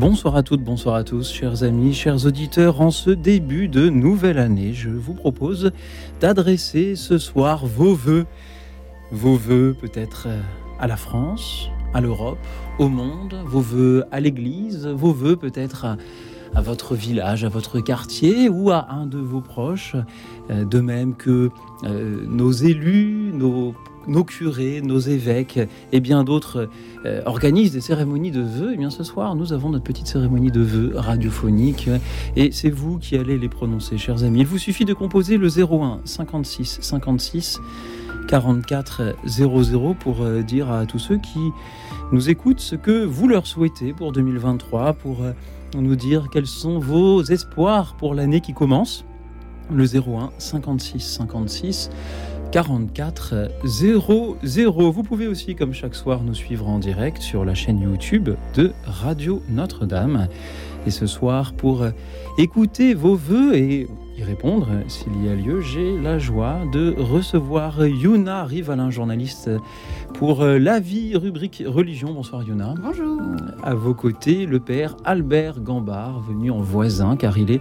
Bonsoir à toutes, bonsoir à tous, chers amis, chers auditeurs. En ce début de nouvelle année, je vous propose d'adresser ce soir vos voeux. Vos voeux peut-être à la France, à l'Europe, au monde, vos voeux à l'Église, vos voeux peut-être à, à, votre village, à votre quartier ou à un de vos proches, euh, de même que euh, nos élus, nos nos curés, nos évêques et bien d'autres euh, organisent des cérémonies de vœux. Et bien ce soir, nous avons notre petite cérémonie de vœux radiophonique et c'est vous qui allez les prononcer, chers amis. Il vous suffit de composer le 01 56 56 44 00 pour euh, dire à tous ceux qui nous écoutent ce que vous leur souhaitez pour 2023, pour euh, nous dire quels sont vos espoirs pour l'année qui commence. Le 01 56 56 44 00. Vous pouvez aussi, comme chaque soir, nous suivre en direct sur la chaîne YouTube de Radio Notre-Dame. Et ce soir, pour écouter vos voeux et y répondre, s'il y a lieu, j'ai la joie de recevoir Yuna Rivalin, journaliste pour La Vie, rubrique religion. Bonsoir Yuna. Bonjour. À vos côtés, le père Albert Gambard, venu en voisin, car il est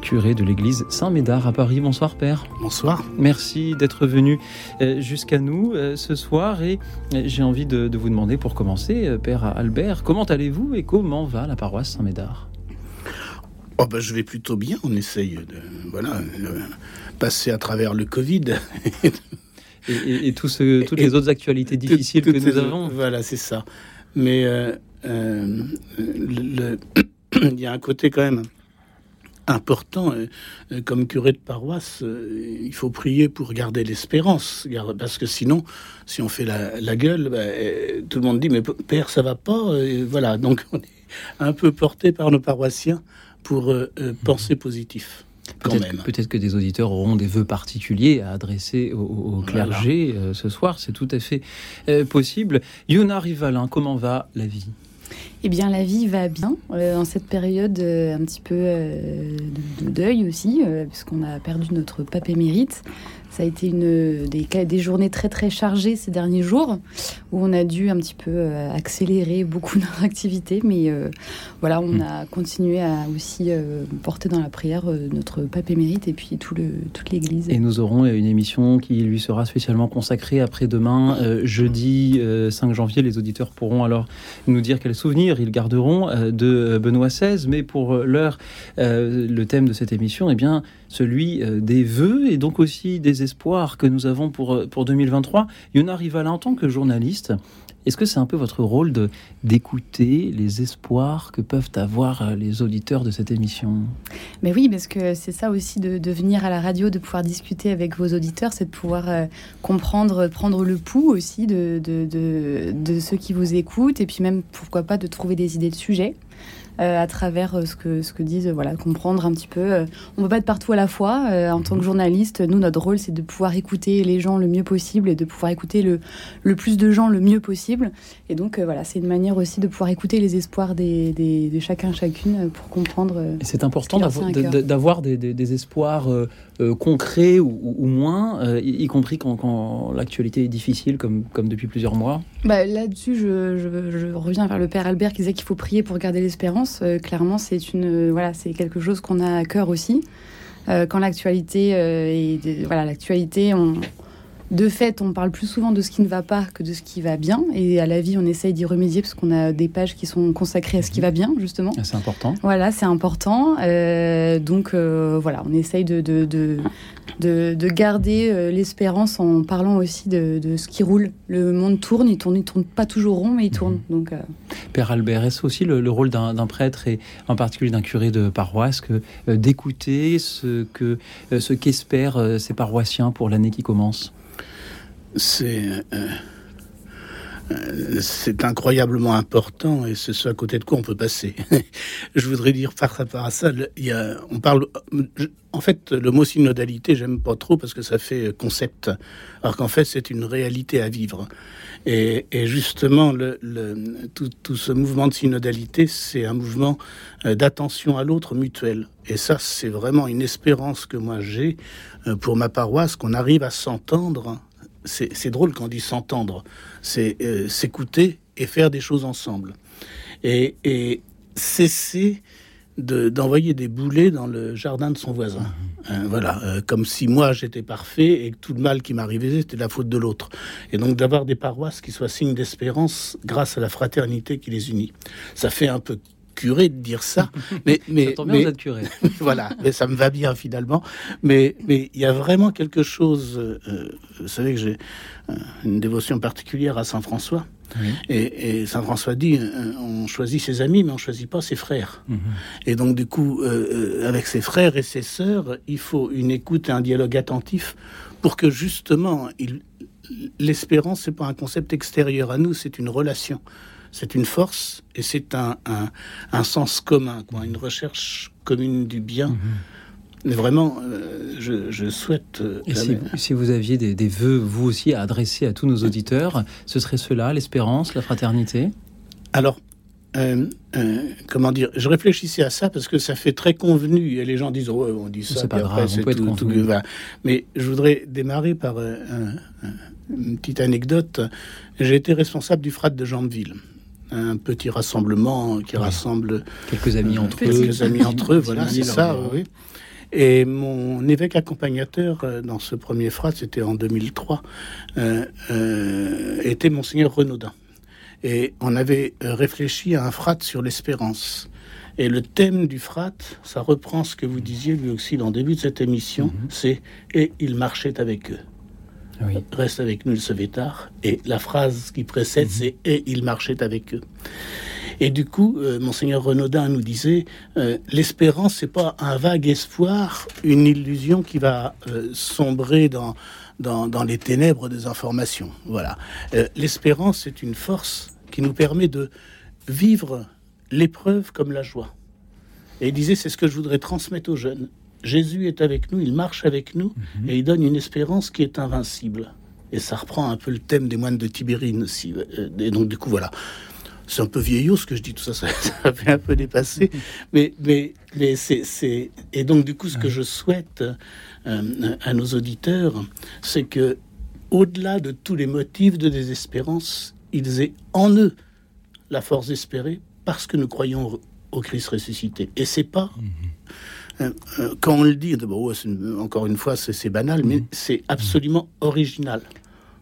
curé de l'église Saint-Médard à Paris. Bonsoir Père. Bonsoir. Merci d'être venu jusqu'à nous ce soir et j'ai envie de, de, vous demander pour commencer, Père Albert, comment allez-vous et comment va la paroisse Saint-Médard? Oh ben, je vais plutôt bien. On essaye de voilà de passer à travers le Covid et, et, et tout ce, toutes les autres actualités difficiles tout, que nous avons. Voilà, c'est ça. Mais euh, euh, le, il y a un côté quand même important. Euh, comme curé de paroisse, il faut prier pour garder l'espérance, parce que sinon, si on fait la, la gueule, bah, tout le monde dit mais père, ça va pas. Et voilà, donc on est un peu porté par nos paroissiens pour euh, penser positif. Peut-être que, peut que, des auditeurs auront des vœux particuliers à adresser au, au clergé voilà. euh, ce soir, c'est tout à fait euh, possible. Yona Rivalin, comment va la vie? Eh bien, la vie va bien euh, en cette période euh, un petit peu euh, de, de, deuil aussi, puisqu'on a perdu notre pape émérite. Ça a été une, des, des, journées très très chargées ces derniers jours où on a dû un petit peu accélérer beaucoup notre activité, mais euh, voilà, on mmh. a continué à aussi euh, porter dans la prière euh, notre pape émérite et puis tout le, toute l'Église. Et nous aurons une émission qui lui sera spécialement consacrée après-demain, euh, jeudi 5 janvier. Les auditeurs pourront alors nous dire quels souvenirs ils garderont de Benoît XVI, mais pour l'heure, le thème de cette émission eh bien celui des vœux et donc aussi des espoirs que nous avons pour, pour 2023. Yona Rivala, en tant que journaliste, est-ce que c'est un peu votre rôle de d'écouter les espoirs que peuvent avoir les auditeurs de cette émission? Mais oui, parce que c'est ça aussi de, de, venir à la radio, de pouvoir discuter avec vos auditeurs, c'est de pouvoir euh, comprendre, prendre le pouls aussi de, de, de, de ceux qui vous écoutent, et puis même pourquoi pas de trouver des idées de sujets euh, à travers euh, ce que ce que disent voilà comprendre un petit peu euh, on peut pas être partout à la fois euh, en tant que journaliste nous notre rôle c'est de pouvoir écouter les gens le mieux possible et de pouvoir écouter le, le plus de gens le mieux possible. Et donc euh, voilà c'est une manière aussi de pouvoir écouter les espoirs des, des de chacun chacune pour comprendre c'est important d'avoir des, des, des, espoirs concrets ou, ou moins y, y, compris quand, l'actualité est difficile comme depuis plusieurs mois bah, là-dessus je, reviens vers le père Albert qui disait qu'il faut prier pour garder l'espérance euh, clairement, c'est une euh, voilà, quelque chose qu'on a à cœur aussi. Euh, quand l'actualité est voilà, l'actualité, on de fait, on parle plus souvent de ce qui ne va pas que de ce qui va bien. Et à la vie, on essaye d'y remédier parce qu'on a des pages qui sont consacrées à ce qui va bien, justement. C'est important. Voilà, c'est important. Euh, donc, euh, voilà, on essaye de, de, de, de, de garder euh, l'espérance en parlant aussi de, de, ce qui roule. Le monde tourne, il tourne, il tourne pas toujours rond, mais il tourne. Mmh. Donc. Père Albert, est-ce aussi le, le rôle d'un prêtre et en particulier d'un curé de paroisse que d'écouter ce que ce qu'espèrent ces paroissiens pour l'année qui commence? C'est euh, euh, c'est incroyablement important et c'est ce à côté de quoi on peut passer. je voudrais dire par rapport à ça, on parle, en fait, le mot synodalité, j'aime pas trop parce que ça fait concept, alors qu'en fait, c'est une réalité à vivre. Et, justement, tout, tout, ce mouvement de synodalité, c'est un mouvement euh, d'attention à l'autre mutuel. Et ça, c'est vraiment une espérance que moi j'ai pour ma paroisse, qu'on arrive à s'entendre c'est drôle quand on dit s'entendre, c'est euh, s'écouter et faire des choses ensemble. Et, cesser d'envoyer des boulets dans le jardin de son voisin. Mmh. Euh, voilà, euh, comme si moi j'étais parfait et que tout le mal qui m'arrivait c'était la faute de l'autre. Et donc d'avoir des paroisses qui soient signes d'espérance grâce à la fraternité qui les unit. Ça fait un peu curé de dire ça, mais mais, mais curé. voilà, mais ça me va bien finalement. Mais mais il y a vraiment quelque chose. Euh, vous savez que j'ai euh, une dévotion particulière à Saint François. Et, Saint François dit euh, on choisit ses amis, mais on choisit pas ses frères. Mhm. Et donc du coup, avec ses frères et ses sœurs, il faut une écoute et un dialogue attentif pour que justement, l'espérance c'est pas un concept extérieur à nous, c'est une relation c'est une force et c'est un, un, sens commun, quoi, une recherche commune du bien. Mhm. Mais vraiment, euh, je, souhaite. Euh, et si, vous aviez des, des, vœux, vous aussi, à adresser à tous nos auditeurs, ce serait cela, l'espérance, la fraternité? Alors, euh, comment dire? Je réfléchissais à ça parce que ça fait très convenu et les gens disent oh, on dit ça. C'est pas grave, on peut tout, être convenu. Mais je voudrais démarrer par une petite anecdote. J'ai été responsable du frat de Jambeville un petit rassemblement qui rassemble quelques amis entre eux. Quelques amis entre eux, voilà, c'est ça, oui. Et mon évêque accompagnateur euh, dans ce premier frat, c'était en 2003, euh, euh, était monseigneur Renaudin. Et on avait réfléchi à un frat sur l'espérance. Et le thème du frat, ça reprend ce que vous disiez lui aussi dans le début de cette émission, mhm. c'est et il marchait avec eux. Reste avec nous, il se. Et la phrase qui précède, mhm. c'est Et il marchait avec eux. Et du coup, euh, monseigneur Renaudin nous disait euh, l'espérance, c'est pas un vague espoir, une illusion qui va euh, sombrer dans, dans, les ténèbres des informations. Voilà. l'espérance, c'est une force qui nous permet de vivre l'épreuve comme la joie. Et il disait c'est ce que je voudrais transmettre aux jeunes. Jésus est avec nous, il marche avec nous mhm. et il donne une espérance qui est invincible. Et ça reprend un peu le thème des moines de Tibérine aussi. Euh, et donc, du coup, voilà. C'est un peu vieillot ce que je dis, tout ça, ça, fait un peu dépassé. Mais, mais, mais c'est. Et donc, du coup, ce que je souhaite euh, à nos auditeurs, c'est que, au-delà de tous les motifs de désespérance, ils aient en eux la force d'espérer parce que nous croyons au Christ ressuscité. Et c'est pas. Mhm. Euh, euh, quand on le dit, encore une fois, c'est banal, mais mhm. c'est absolument original.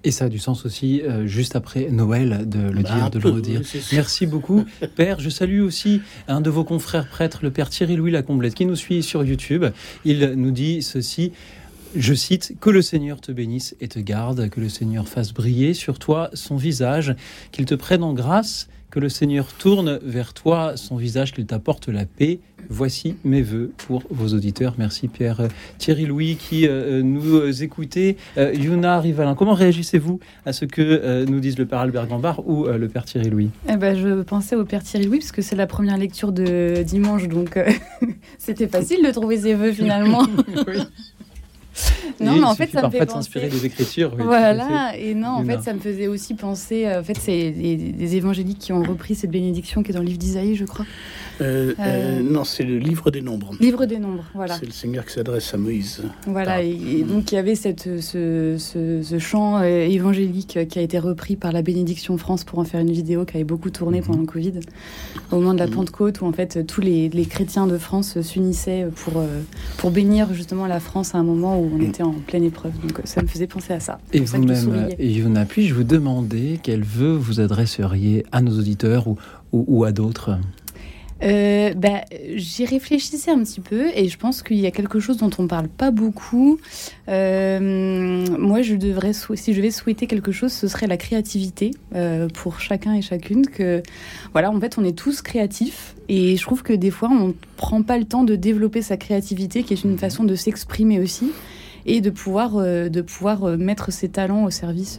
Et ça a du sens aussi, euh, juste après Noël, de le bah, dire, de le redire. Merci beaucoup, Père. Je salue aussi un de vos confrères prêtres, le Père Thierry-Louis Lacomblette, qui nous suit sur YouTube. Il nous dit ceci. Je cite, Que le Seigneur te bénisse et te garde, que le Seigneur fasse briller sur toi son visage, qu'il te prenne en grâce que le Seigneur tourne vers toi son visage, qu'il t'apporte la paix. Voici mes voeux pour vos auditeurs. Merci Pierre. Thierry Louis qui euh, nous écoutez. Euh, Yuna Rivalin, comment réagissez-vous à ce que euh, nous disent le Père Albert Gambard ou le Père Thierry Louis? Eh ben, Je pensais au Père Thierry Louis parce que c'est la première lecture de dimanche, donc c'était facile de trouver ses voeux finalement. oui. non, mais en fait, ça me fait s'inspirer des écritures. voilà, et non, en fait, ça me faisait aussi penser. Euh, en fait, c'est des, évangéliques qui ont repris cette bénédiction qui est dans le livre d'Isaïe, je crois. Euh, euh, non, c'est le livre des nombres. Livre des nombres, voilà. C'est le Seigneur qui s'adresse à Moïse. Voilà, et, donc il y avait cette, ce, ce, chant évangélique qui a été repris par la Bénédiction France pour en faire une vidéo qui avait beaucoup tourné pendant le Covid, au moment de la mhm. Pentecôte, où en fait tous les, les chrétiens de France s'unissaient pour, pour bénir justement la France à un moment où on était en pleine épreuve. Donc ça me faisait penser à ça. Et vous-même, Yona, puis-je vous demander quel vœu vous adresseriez à nos auditeurs ou, ou, à d'autres euh, bah, J'y réfléchissais un petit peu et je pense qu'il y a quelque chose dont on ne parle pas beaucoup. Euh, moi, je devrais, si je vais souhaiter quelque chose, ce serait la créativité euh, pour chacun et chacune. Que voilà, en fait, on est tous créatifs et je trouve que des fois, on ne prend pas le temps de développer sa créativité, qui est une façon de s'exprimer aussi. et de pouvoir, de pouvoir mettre ses talents au service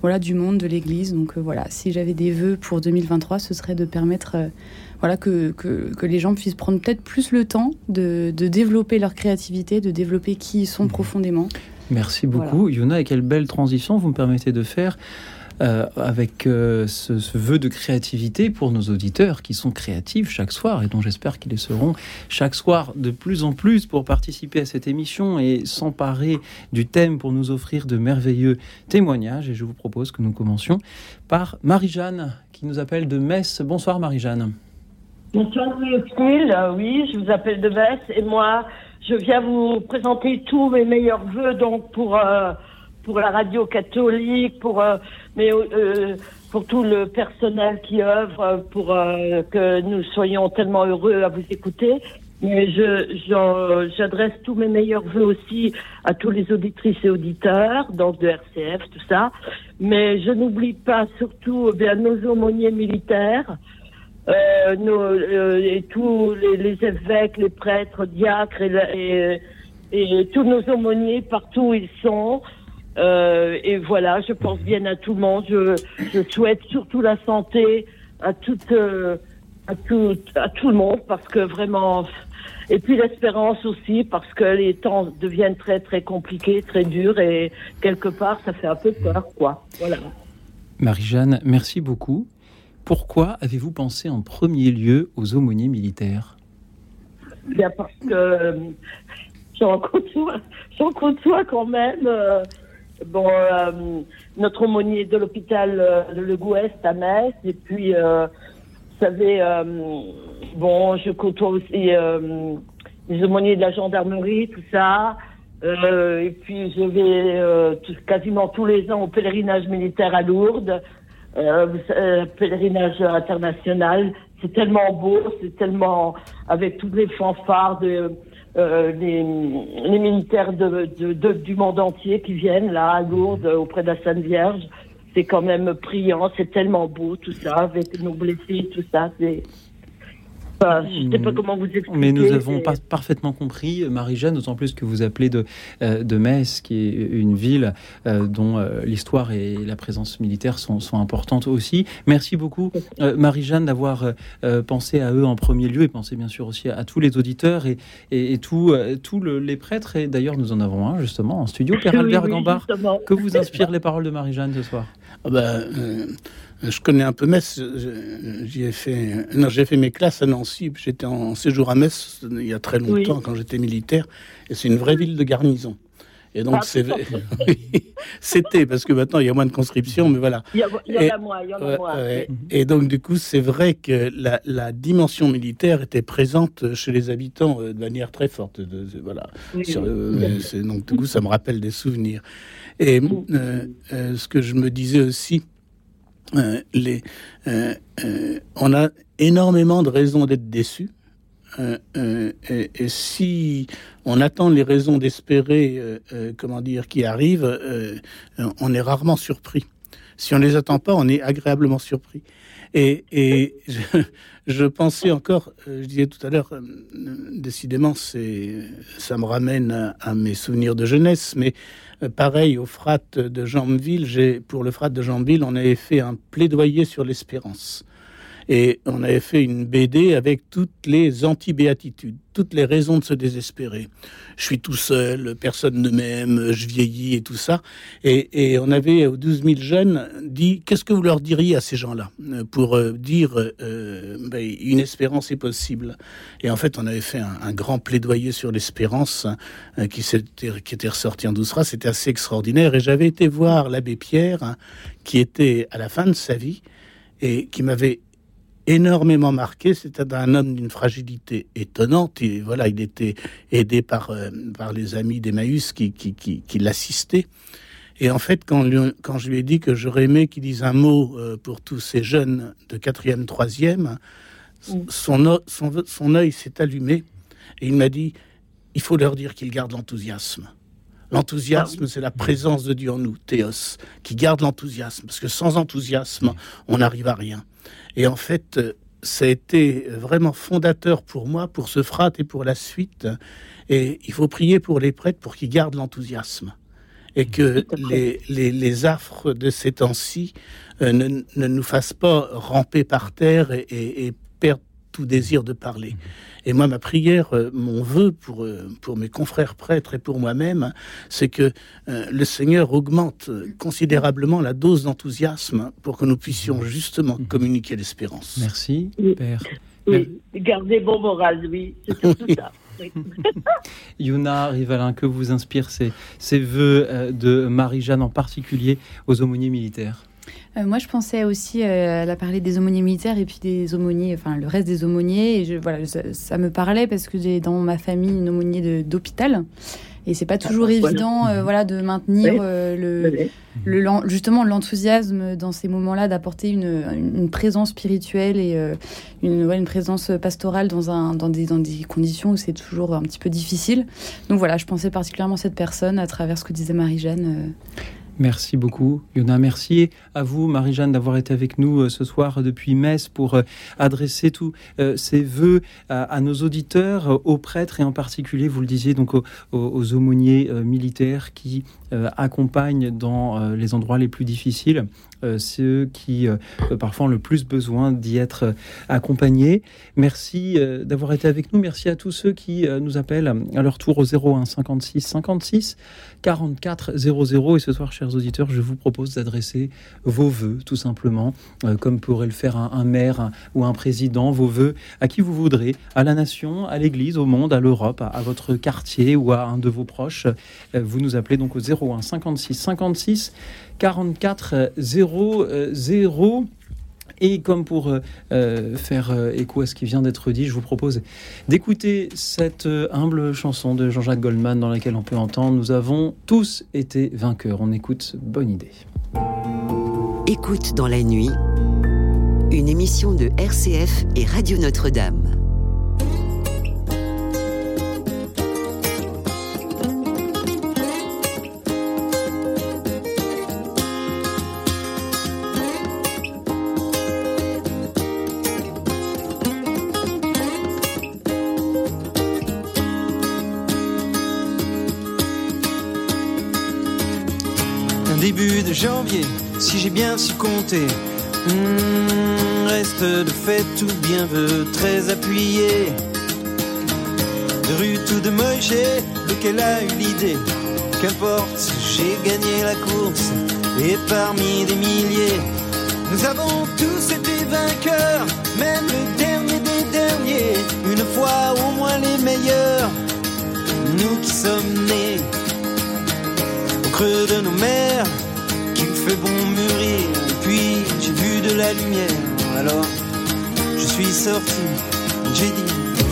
voilà, du monde, de l'Église. Donc voilà, si j'avais des vœux pour 2023, ce serait de permettre voilà, que, que, les gens puissent prendre peut-être plus le temps de, développer leur créativité, de développer qui ils sont mhm. profondément. Merci beaucoup. Yuna, et quelle belle transition vous me permettez de faire euh, avec euh, ce, vœu de créativité pour nos auditeurs qui sont créatifs chaque soir et dont j'espère qu'ils le seront chaque soir de plus en plus pour participer à cette émission et s'emparer du thème pour nous offrir de merveilleux témoignages. Et je vous propose que nous commencions par Marie-Jeanne qui nous appelle de Metz. Bonsoir Marie-Jeanne. Bonsoir Louis euh, oui, je vous appelle de Metz et moi je viens vous présenter tous mes meilleurs voeux donc pour pour la radio catholique, pour euh, mais euh, pour tout le personnel qui œuvre, pour euh, que nous soyons tellement heureux à vous écouter. Mais je j'adresse tous mes meilleurs voeux aussi à tous les auditrices et auditeurs, donc de RCF, tout ça. Mais je n'oublie pas surtout eh bien nos aumôniers militaires. Euh, nos, et tous les, évêques, les prêtres, diacres et, et, tous nos aumôniers partout où ils sont, euh, et voilà, je pense bien à tout le monde. Je, souhaite surtout la santé à toute, euh, à tout, à tout le monde parce que vraiment, et puis l'espérance aussi parce que les temps deviennent très très compliqués, très durs et quelque part ça fait un peu peur, quoi. Voilà. Marie-Jeanne, merci beaucoup. Pourquoi avez-vous pensé en premier lieu aux aumôniers militaires? Bien parce que j'en côtoie, j'en côtoie quand même. Euh, bon, euh, notre aumônier de l'hôpital euh, de Le Gouest à Metz, et puis, euh, vous savez, euh, bon, je côtoie aussi les aumôniers de la gendarmerie, tout ça. et puis, je vais quasiment tous les ans au pèlerinage militaire à Lourdes, pèlerinage international. C'est tellement beau, c'est tellement avec tous les fanfares de euh, les, militaires du monde entier qui viennent là à Lourdes auprès de la Sainte Vierge. C'est quand même priant, c'est tellement beau tout ça, avec nos blessés, tout ça. Je ne sais pas comment vous expliquer. Mais nous avons pas parfaitement compris, Marie-Jeanne, d'autant plus que vous appelez de, euh, de Metz, qui est une ville euh, dont euh, l'histoire et la présence militaire sont, sont importantes aussi. Merci beaucoup, Marie-Jeanne, d'avoir pensé à eux en premier lieu et pensé bien sûr aussi à, tous les auditeurs et, et, tous les prêtres. Et d'ailleurs, nous en avons un justement en studio, Père Albert Gambard. Que vous inspirent les paroles de Marie-Jeanne ce soir? Ah ben, je connais un peu Metz. J'y ai fait. Non, j'ai fait mes classes à Nancy. J'étais en séjour à Metz il y a très longtemps quand j'étais militaire. Et c'est une vraie ville de garnison. Et donc, ah, c'était parce que maintenant il y a moins de conscription, mais voilà. Il y, en a moins, il y en a moins. Et donc, du coup, c'est vrai que la, dimension militaire était présente chez les habitants euh, de manière très forte. De, voilà. Euh, donc, du coup, ça me rappelle des souvenirs. Et euh, ce que je me disais aussi, euh, euh, euh, on a énormément de raisons d'être déçus. Et, si on attend les raisons d'espérer, comment dire, qui arrivent, on est rarement surpris. Si on les attend pas, on est agréablement surpris. Et, je, pensais encore, je disais tout à l'heure, décidément, ça me ramène à, à, mes souvenirs de jeunesse, mais euh, pareil, au frat de Jambeville, pour le frat de Jambeville, on avait fait un plaidoyer sur l'espérance. Et on avait fait une BD avec toutes les anti-béatitudes, toutes les raisons de se désespérer. Je suis tout seul, personne ne m'aime, je vieillis et tout ça. Et, on avait aux 12 000 jeunes dit qu'est-ce que vous leur diriez à ces gens-là euh, pour euh, dire euh, ben, une espérance est possible? Et en fait, on avait fait un, grand plaidoyer sur l'espérance hein, qui, était ressorti en douze phrases. C'était assez extraordinaire. Et j'avais été voir l'abbé Pierre, hein, qui était à la fin de sa vie et qui m'avait énormément marqué. C'était un homme d'une fragilité étonnante. Et voilà, il était aidé par, euh, par les amis d'Emmaüs qui, qui, qui, qui l'assistaient. Et en fait, quand, quand je lui ai dit que j'aurais aimé qu'il dise un mot euh, pour tous ces jeunes de quatrième, troisième, mm. son, son, son œil s'est allumé et il m'a dit il faut leur dire qu'ils gardent l'enthousiasme. L'enthousiasme, c'est la présence de Dieu en nous, Théos, qui garde l'enthousiasme, parce que sans enthousiasme, on n'arrive à rien. Et en fait, ça a été vraiment fondateur pour moi, pour ce frat et pour la suite. Et il faut prier pour les prêtres pour qu'ils gardent l'enthousiasme et que les, les, les, affres de ces temps-ci euh, ne, ne, nous fassent pas ramper par terre et, et, et perdre tout désir de parler. Et moi, ma prière, euh, mon vœu pour, euh, pour mes confrères prêtres et pour moi-même, c'est que euh, le Seigneur augmente considérablement la dose d'enthousiasme pour que nous puissions justement communiquer l'espérance. Merci, Père. Oui, gardez bon moral, oui, c'est tout ça. Yuna Rivalin, que vous inspire ces, ces vœux de Marie-Jeanne en particulier aux aumôniers militaires? Euh, moi, je pensais aussi, euh, elle a parlé des aumôniers militaires et puis des aumôniers, enfin le reste des aumôniers. Et je, voilà, ça, ça, me parlait parce que j'ai dans ma famille une aumônier d'hôpital. Et c'est pas toujours voilà. évident, euh, voilà, de maintenir Oui. euh, le, Oui. le, l'en- justement l'enthousiasme dans ces moments-là, d'apporter une, une présence spirituelle et euh, une, ouais, une présence pastorale dans, un, dans, des, dans des conditions où c'est toujours un petit peu difficile. Donc voilà, je pensais particulièrement à cette personne à travers ce que disait Marie-Jeanne. Merci beaucoup, Yona. Merci à vous, Marie-Jeanne, d'avoir été avec nous euh, ce soir depuis Metz pour euh, adresser tous euh, ces vœux à, nos auditeurs, aux prêtres et en particulier, vous le disiez, donc aux, aumôniers militaires qui accompagnent dans les endroits les plus difficiles ceux qui euh, euh, parfois ont le plus besoin d'y être euh, accompagnés. Merci euh, d'avoir été avec nous. Merci à tous ceux qui euh, nous appellent à leur tour au 01 56 56 44 00. Et ce soir, chers auditeurs, je vous propose d'adresser vos vœux, tout simplement, euh, comme pourrait le faire un, maire ou un président, vos vœux à qui vous voudrez, à la nation, à l'Église, au monde, à l'Europe, à, à votre quartier ou à un de vos proches. Euh, vous nous appelez donc au 01 56 56 44 00. Et comme pour euh, euh, faire euh, écho à ce qui vient d'être dit, je vous propose d'écouter cette humble chanson de Jean-Jacques Goldman dans laquelle on peut entendre Nous avons tous été vainqueurs. On écoute, bonne idée. Écoute dans la nuit, une émission de RCF et Radio Notre-Dame. Janvier, si j'ai bien su compter. Hmm, reste de fait tout bien veut très appuyé. De rue tout de Moïse, lequel a eu l'idée? Qu'importe, j'ai gagné la course et parmi des milliers, nous avons tous été vainqueurs, même le dernier des derniers. Une fois au moins les meilleurs, nous qui sommes nés au creux de nos qu'il fait bon mûrir. Puis j'ai vu de la lumière, alors je suis sorti, j'ai dit.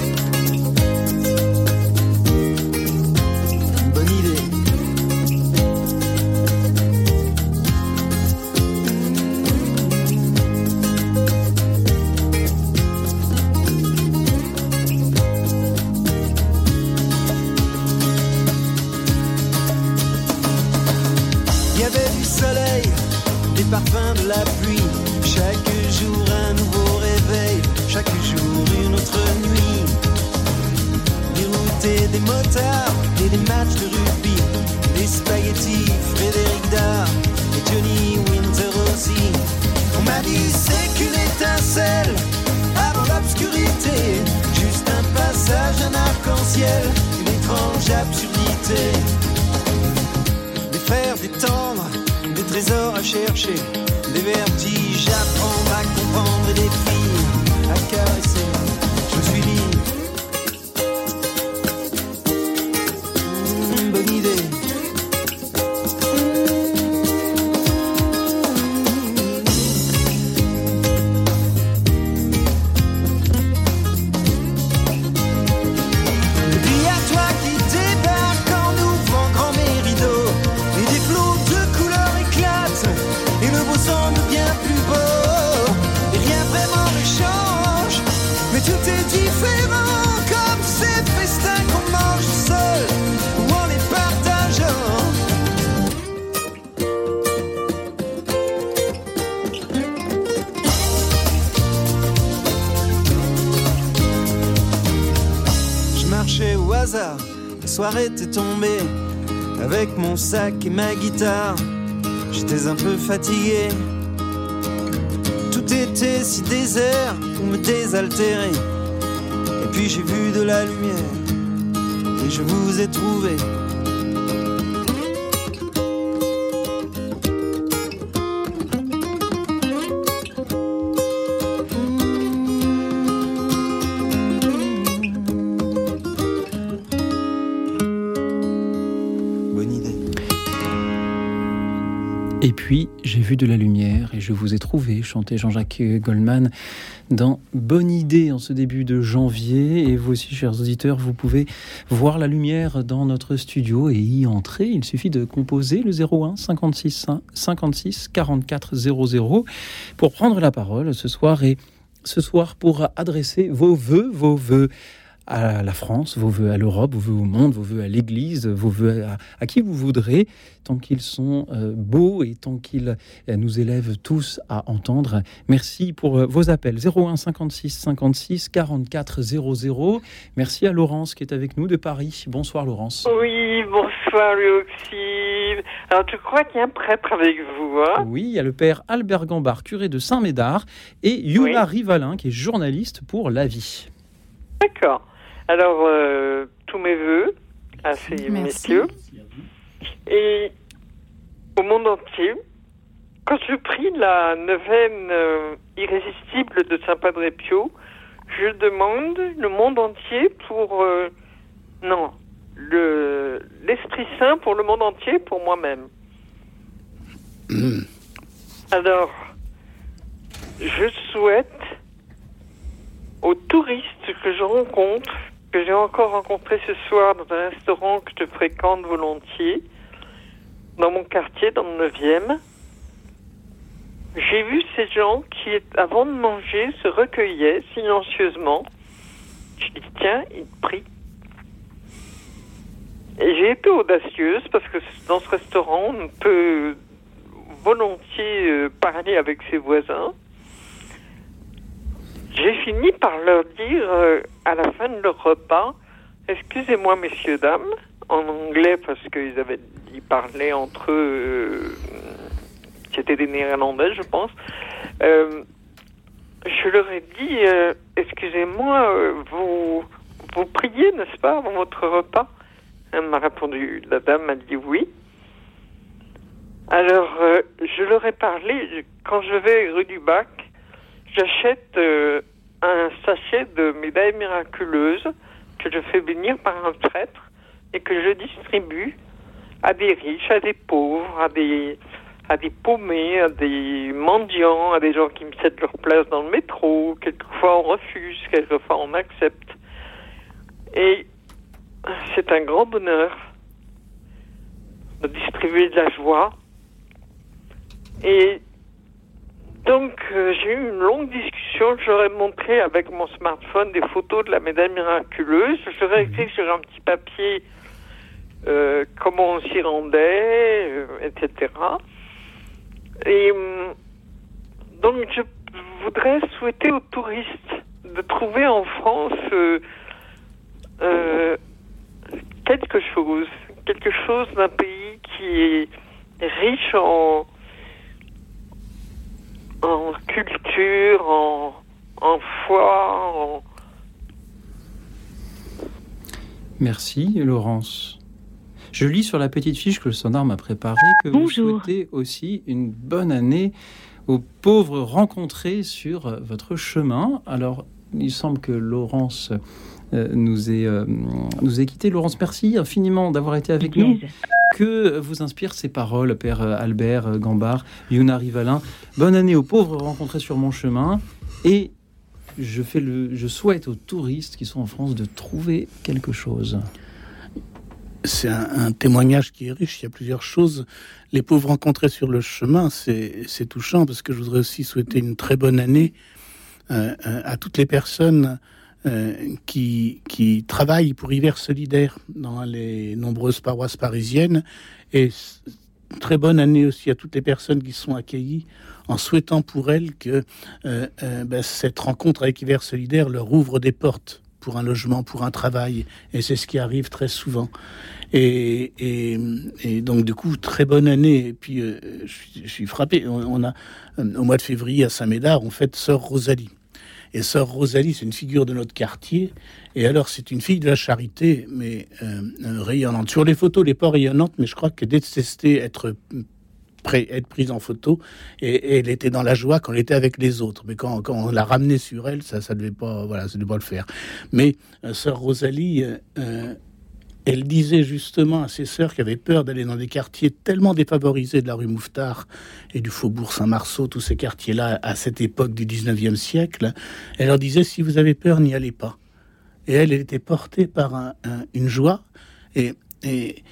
Sac et ma guitare. J'étais un peu fatigué. Tout était si désert pour me désaltérer. Et puis j'ai vu de la lumière et je vous ai puis, j'ai vu de la lumière et je vous ai trouvé, chantait Jean-Jacques Goldman dans Bonne idée en ce début de janvier. Et vous aussi, chers auditeurs, vous pouvez voir la lumière dans notre studio et y entrer. Il suffit de composer le 01 56 56 44 00 pour prendre la parole ce soir et ce soir pour adresser vos voeux, vos voeux à la France, vos voeux à l'Europe, vos voeux au monde, vos voeux à l'Église, vos voeux à, qui vous voudrez, tant qu'ils sont euh, beaux et tant qu'ils euh, nous élèvent tous à entendre. Merci pour euh, vos appels 01 56 56 44 00. Merci à Laurence qui est avec nous de Paris. Bonsoir Laurence. Oui, bonsoir Luoxide. Alors je crois qu'il y a un prêtre avec vous. Hein oui, il y a le père Albert Gambard, curé de Saint-Médard, et Yuna Rivalin qui est journaliste pour La Vie. D'accord. Alors, euh, tous mes voeux à ces messieurs. Et au monde entier, quand je prie la neuvaine euh, irrésistible de Saint Padre Pio, je demande le monde entier pour... Euh, non, le l'Esprit Saint pour le monde entier, pour moi-même. Alors, je souhaite aux touristes que je rencontre que j'ai encore rencontré ce soir dans un restaurant que je fréquente volontiers, dans mon quartier, dans le 9e. J'ai vu ces gens qui, avant de manger, se recueillaient silencieusement. Je dis, tiens, ils prient. Et j'ai été audacieuse parce que dans ce restaurant, on peut volontiers euh, parler avec ses voisins. J'ai fini par leur dire euh, à la fin de leur repas, excusez-moi messieurs, dames, en anglais parce qu'ils avaient dit parler entre eux, euh, c'était des néerlandais je pense, euh, je leur ai dit, excusez-moi, vous, vous priez, n'est-ce pas, avant votre repas? Elle m'a répondu, la dame m'a dit oui. Alors, je leur ai parlé, quand je vais rue du Bac, j'achète euh, un sachet de médailles miraculeuses que je fais bénir par un prêtre et que je distribue à des riches, à des pauvres, à des, à des paumés, à des mendiants, à des gens qui me cèdent leur place dans le métro. Quelquefois on refuse, quelquefois on accepte. Et c'est un grand bonheur de distribuer de la joie. Et donc, euh, j'ai eu une longue discussion. J'aurais montré avec mon smartphone des photos de la médaille miraculeuse. J'aurais mhm. écrit sur un petit papier euh, comment on s'y rendait, euh, etc. Et hum, donc, je voudrais souhaiter aux touristes de trouver en France quelque chose, quelque chose d'un pays qui est riche en en culture, en, en foi. Merci, Laurence. Je lis sur la petite fiche que le Sonar m'a préparée que vous souhaitez aussi une bonne année aux pauvres rencontrés sur votre chemin. Alors, il semble que Laurence euh, nous ait, euh, nous ait quitté. Laurence, merci infiniment d'avoir été avec nous. Que vous inspirent ces paroles, Père Albert Gambard, Yuna Rivalin Bonne année aux pauvres rencontrés sur mon chemin. Et je, fais le, je souhaite aux touristes qui sont en France de trouver quelque chose. C'est un, témoignage qui est riche. Il y a plusieurs choses. Les pauvres rencontrés sur le chemin, c'est touchant parce que je voudrais aussi souhaiter une très bonne année euh, à toutes les personnes euh, qui, qui travaillent pour Hiver Solidaire dans les nombreuses paroisses parisiennes. Et très bonne année aussi à toutes les personnes qui sont accueillies en souhaitant pour elles que euh, euh, ben, cette rencontre avec Hiver Solidaire leur ouvre des portes pour un logement, pour un travail, et c'est ce qui arrive très souvent. Et, et, donc du coup, très bonne année. Et puis je, suis frappé. On, a au mois de février à Saint-Médard, on fête Sœur Rosalie. Et Sœur Rosalie, c'est une figure de notre quartier. Et alors, c'est une fille de la charité, mais rayonnante. Sur les photos, elle n'est pas rayonnante, mais je crois qu'elle détestait être être prise en photo et, elle était dans la joie quand elle était avec les autres. Mais quand, on l'a ramenée sur elle, ça, ça devait pas, voilà, devait pas le faire. Mais euh, sœur Rosalie, euh, euh, elle disait justement à ses sœurs qui avaient peur d'aller dans des quartiers tellement défavorisés de la rue Mouffetard et du faubourg Saint-Marceau, tous ces quartiers-là à cette époque du 19e siècle, elle leur disait si vous avez peur, n'y allez pas. Et elle, elle était portée par une joie et, et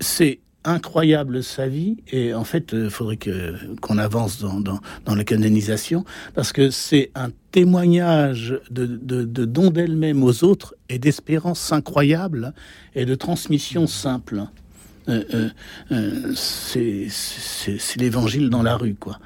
c'est incroyable sa vie. Et en fait il faudrait que qu'on avance dans, dans, dans, la canonisation parce que c'est un témoignage de, de, de don d'elle-même aux autres et d'espérance incroyable et de transmission simple euh, euh, euh, c'est l'évangile dans la rue, quoi.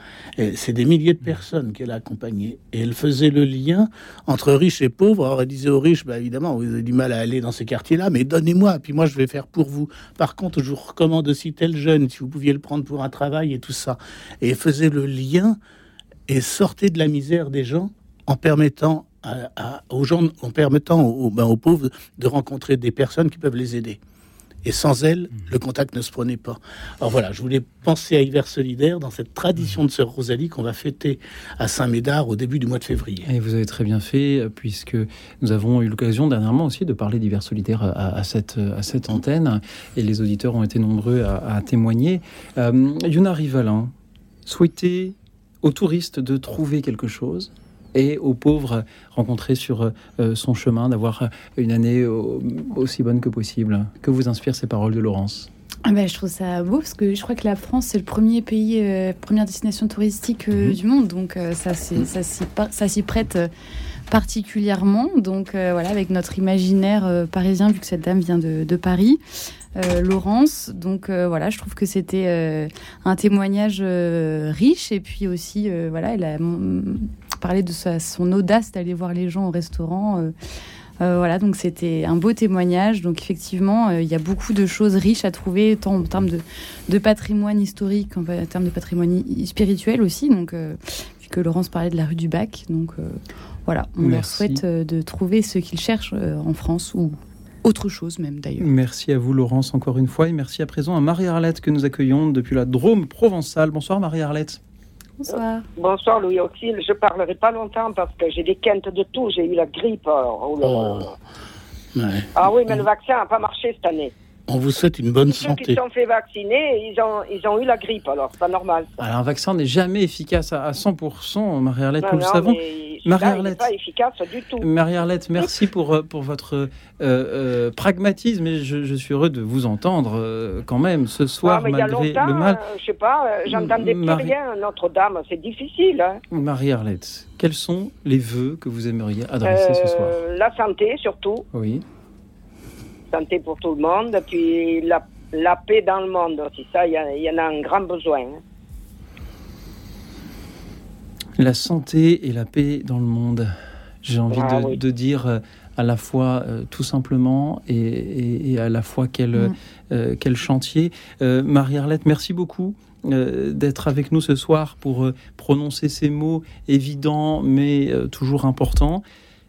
C'est des milliers de personnes qu'elle a accompagnées. Et elle faisait le lien entre riches et pauvres. Alors elle disait aux riches, bah, évidemment, vous avez du mal à aller dans ces quartiers-là, mais donnez-moi, puis moi je vais faire pour vous. Par contre, je vous recommande aussi tel jeune, si vous pouviez le prendre pour un travail et tout ça. Et elle faisait le lien et sortait de la misère des gens en permettant aux gens, en permettant ben, aux pauvres de rencontrer des personnes qui peuvent les aider. Et sans elle, mmh. le contact ne se prenait pas. Alors voilà, je voulais penser à Hiver solidaire dans cette tradition de Sœur Rosalie qu'on va fêter à Saint-Médard au début du mois de février. Et vous avez très bien fait, euh, puisque nous avons eu l'occasion dernièrement aussi de parler d'Hiver solidaire à, cette, à cette antenne, et les auditeurs ont été nombreux à, témoigner. Euh, Yuna Rivalin, souhaitez aux touristes de trouver quelque chose? Et aux pauvres rencontrés sur euh, son chemin, d'avoir une année aussi bonne que possible. Que vous inspirent ces paroles de Laurence? Ah ben, je trouve ça beau parce que je crois que la France c'est le premier pays, euh, première destination touristique euh, mhm. du monde, donc ça, ça s'y prête particulièrement. Donc voilà, avec notre imaginaire parisien, vu que cette dame vient de, de Paris, Laurence. Donc voilà, je trouve que c'était un témoignage riche et puis aussi voilà, elle a parler de son audace d'aller voir les gens au restaurant. Euh, euh, voilà, donc c'était un beau témoignage. Donc effectivement, euh, il y a beaucoup de choses riches à trouver, tant en termes de, patrimoine historique, en, termes de patrimoine spirituel aussi. Donc, puisque Laurence parlait de la rue du Bac. Donc voilà, on leur souhaite de trouver ce qu'ils cherchent en France ou autre chose même d'ailleurs. Merci à vous Laurence encore une fois et merci à présent à Marie-Arlette que nous accueillons depuis la Drôme provençale. Bonsoir Marie-Arlette. Bonsoir. bonsoir Louis Auxil. Je parlerai pas longtemps parce que j'ai des quintes de tout. J'ai eu la grippe. Oh, oh. Ah oui, mais le vaccin n'a pas marché cette année. On vous souhaite une bonne santé. Ceux qui sont fait vacciner, ils ont, ils ont eu la grippe, alors c'est pas normal. Alors un vaccin n'est jamais efficace à, 100%, Marie-Arlette, nous le savons. Marie-Arlette, pas efficace du tout. Marie-Arlette, merci pour, euh, pour votre euh, euh, pragmatisme et je, suis heureux de vous entendre quand même ce soir, ah, malgré le mal. je sais pas, j'entendais plus rien, Notre-Dame, c'est difficile. Hein. Marie-Arlette, quels sont les vœux que vous aimeriez adresser ce soir? La santé surtout. Oui santé pour tout le monde, puis la, la paix dans le monde aussi. Ça, il y, en a un grand besoin. Hein. La santé et la paix dans le monde. J'ai envie ah de, dire euh, à la fois euh, tout simplement et, à la fois quel, mm. euh, quel chantier. Marie-Arlette, merci beaucoup d'être avec nous ce soir pour prononcer ces mots évidents mais toujours importants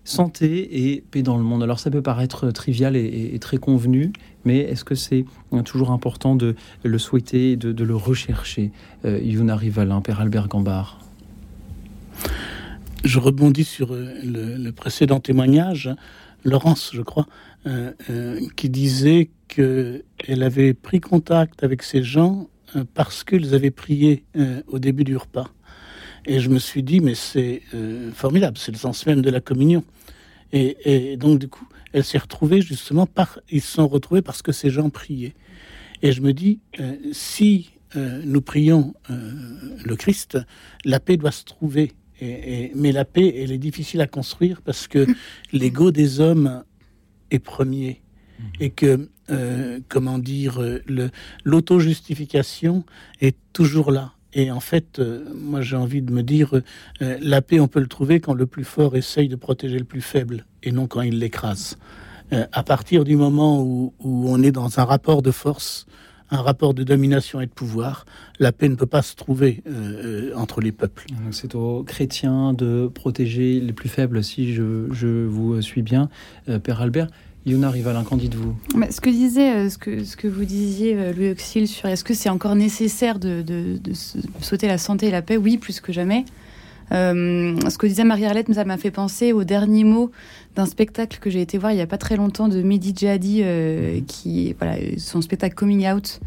santé et paix dans le monde. Alors ça peut paraître trivial et, très convenu, mais est-ce que c'est toujours important de le souhaiter et de, le rechercher euh, Yuna Rivalin, Père Albert Gambard? Je rebondis sur euh, le, précédent témoignage, Laurence, je crois, euh, qui disait qu'elle avait pris contact avec ces gens parce qu'ils avaient prié au début du repas. Et je me suis dit, mais c'est formidable, c'est le sens même de la communion. Et, donc, du coup, elle s'est retrouvée justement par. Ils se sont retrouvés parce que ces gens priaient. Et je me dis, euh, si euh, nous prions euh, le Christ, la paix doit se trouver. Et, mais la paix, elle est difficile à construire parce que l'ego des hommes est premier. Mhm. Et que, comment dire, l'auto-justification est toujours là. Et en fait, moi j'ai envie de me dire, la paix, on peut le trouver quand le plus fort essaye de protéger le plus faible, et non quand il l'écrase. à partir du moment où, on est dans un rapport de force, un rapport de domination et de pouvoir, la paix ne peut pas se trouver euh, entre les peuples. C'est aux chrétiens de protéger les plus faibles, si je, vous suis bien, euh, Père Albert. Yona Rivalin, qu'en dites-vous? Ce que disait, euh, ce que, vous disiez, Louis Auxil, sur est-ce que c'est encore nécessaire de, sauter la santé et la paix? Oui, plus que jamais. ce que disait Marie-Arlette, ça m'a fait penser au dernier mot d'un spectacle que j'ai été voir il n'y a pas très longtemps de Mehdi mhm. qui, voilà, son spectacle Coming Out,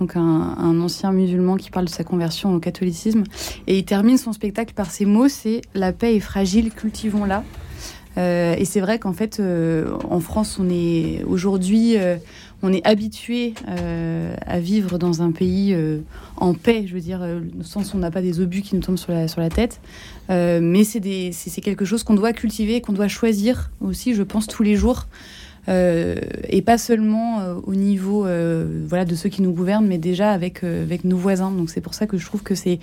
donc un, ancien musulman qui parle de sa conversion au catholicisme. Et il termine son spectacle par ces mots, c'est « La paix est fragile, cultivons-la euh, et c'est vrai qu'en fait, euh, en France, on est aujourd'hui, euh, on est habitué à vivre dans un pays en paix, je veux dire, au sens où on n'a pas des obus qui nous tombent sur la, sur la tête. mais c'est quelque chose qu'on doit cultiver, qu'on doit choisir aussi, je pense, tous les jours. Euh, et pas seulement euh, au niveau euh, voilà, de ceux qui nous gouvernent, mais déjà avec, avec nos voisins. Donc c'est pour ça que je trouve que c'est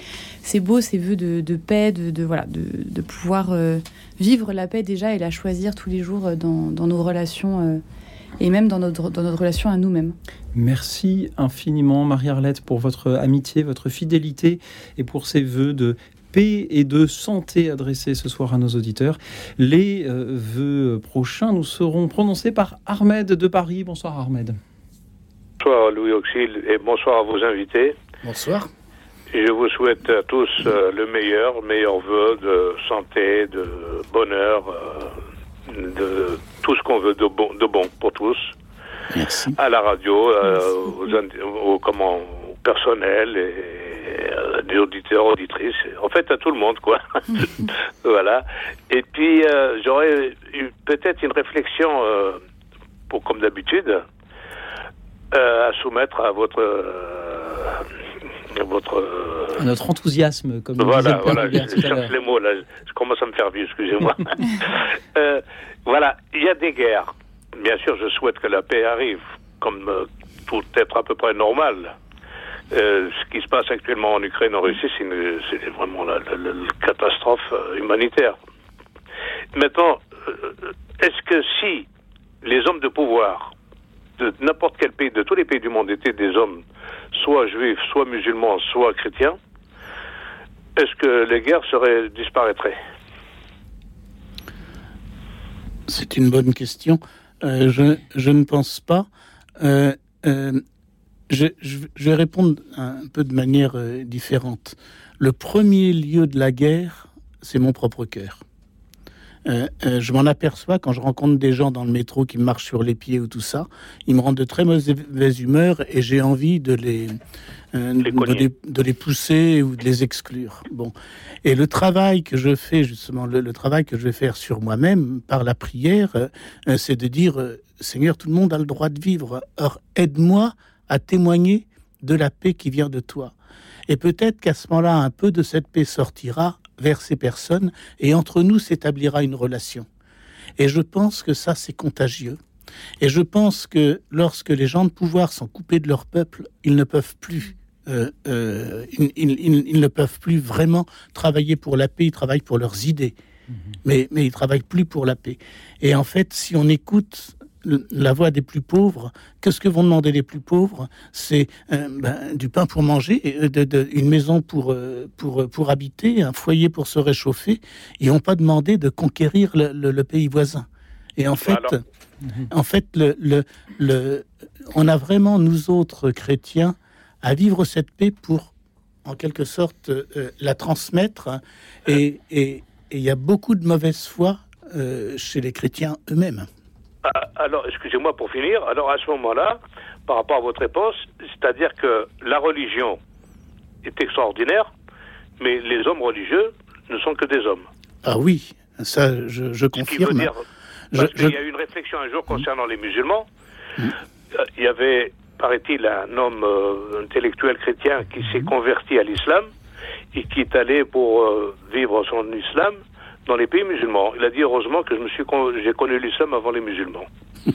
beau ces vœux de, de paix, de, de, voilà, de, de pouvoir vivre la paix déjà et la choisir tous les jours dans, dans nos relations et même dans notre, dans notre relation à nous-mêmes. Merci infiniment Marie-Arlette pour votre amitié, votre fidélité et pour ces vœux de paix et de santé adressés ce soir à nos auditeurs. Les euh, vœux prochains nous seront prononcés par Ahmed de Paris. Bonsoir Ahmed. Bonsoir Louis Auxil et bonsoir à vos invités. Bonsoir. je vous souhaite à tous euh, le meilleur, meilleur vœu de santé, de bonheur, euh, de tout ce qu'on veut de bon, de bon pour tous. Merci. À la radio, aux, comment, au personnel et euh, des auditeurs, auditrices, en fait à tout le monde, quoi. voilà. Et puis euh, j'aurais eu peut-être une réflexion, euh, pour comme d'habitude, à soumettre à votre votre notre enthousiasme comme voilà voilà je, cherche les mots là je commence à me faire vieux excusez-moi voilà il y a des guerres bien sûr je souhaite que la paix arrive comme tout être à peu près normal euh, ce qui se passe actuellement en Ukraine, en Russie, c'est vraiment la, catastrophe euh, humanitaire. Maintenant, euh, est-ce que si les hommes de pouvoir de n'importe quel pays, de tous les pays du monde, étaient des hommes soit juifs, soit musulmans, soit chrétiens, est-ce que les guerres seraient disparaîtraient? C'est une bonne question. je, ne pense pas. Je, vais répondre un peu de manière euh, différente. Le premier lieu de la guerre, c'est mon propre cœur. Euh, euh, je m'en aperçois quand je rencontre des gens dans le métro qui marchent sur les pieds ou tout ça. Ils me rendent de très mauvaise humeur et j'ai envie de les, de, les, pousser ou de les exclure. Bon. Et le travail que je fais, justement, le, le travail que je vais faire sur moi-même par la prière, c'est de dire Seigneur, tout le monde a le droit de vivre. Or, aide-moi à témoigner de la paix qui vient de toi. Et peut-être qu'à ce moment-là, un peu de cette paix sortira vers ces personnes et entre nous s'établira une relation. Et je pense que ça, c'est contagieux. Et je pense que lorsque les gens de pouvoir sont coupés de leur peuple, ils ne peuvent plus. Euh, euh, ils, ne peuvent plus vraiment travailler pour la paix, ils travaillent pour leurs idées, mmh mais, mais ils travaillent plus pour la paix. Et en fait, si on écoute la voix des plus pauvres. Qu'est-ce que vont demander les plus pauvres? C'est euh, ben, du pain pour manger, euh, une maison pour, euh, pour, pour habiter, un foyer pour se réchauffer. Ils n'ont pas demandé de conquérir le, pays voisin. Et en fait, en fait le, le, on a vraiment, nous autres chrétiens, à vivre cette paix pour, en quelque sorte, la transmettre. Et il y a beaucoup de mauvaise foi chez les chrétiens eux-mêmes. Ah, alors, excusez-moi pour finir. Alors, à ce moment-là, par rapport à votre réponse, c'est-à-dire que la religion est extraordinaire, mais les hommes religieux ne sont que des hommes. Ah oui, ça, je, je confirme. Dire, parce qu'il y a eu une réflexion un jour concernant les musulmans. Mm. Euh, il y avait, paraît-il, un homme euh, intellectuel chrétien qui s'est mm. converti à l'islam et qui est allé pour euh, vivre son islam dans les pays musulmans. Il a dit heureusement que je me suis j'ai connu l'islam avant les musulmans.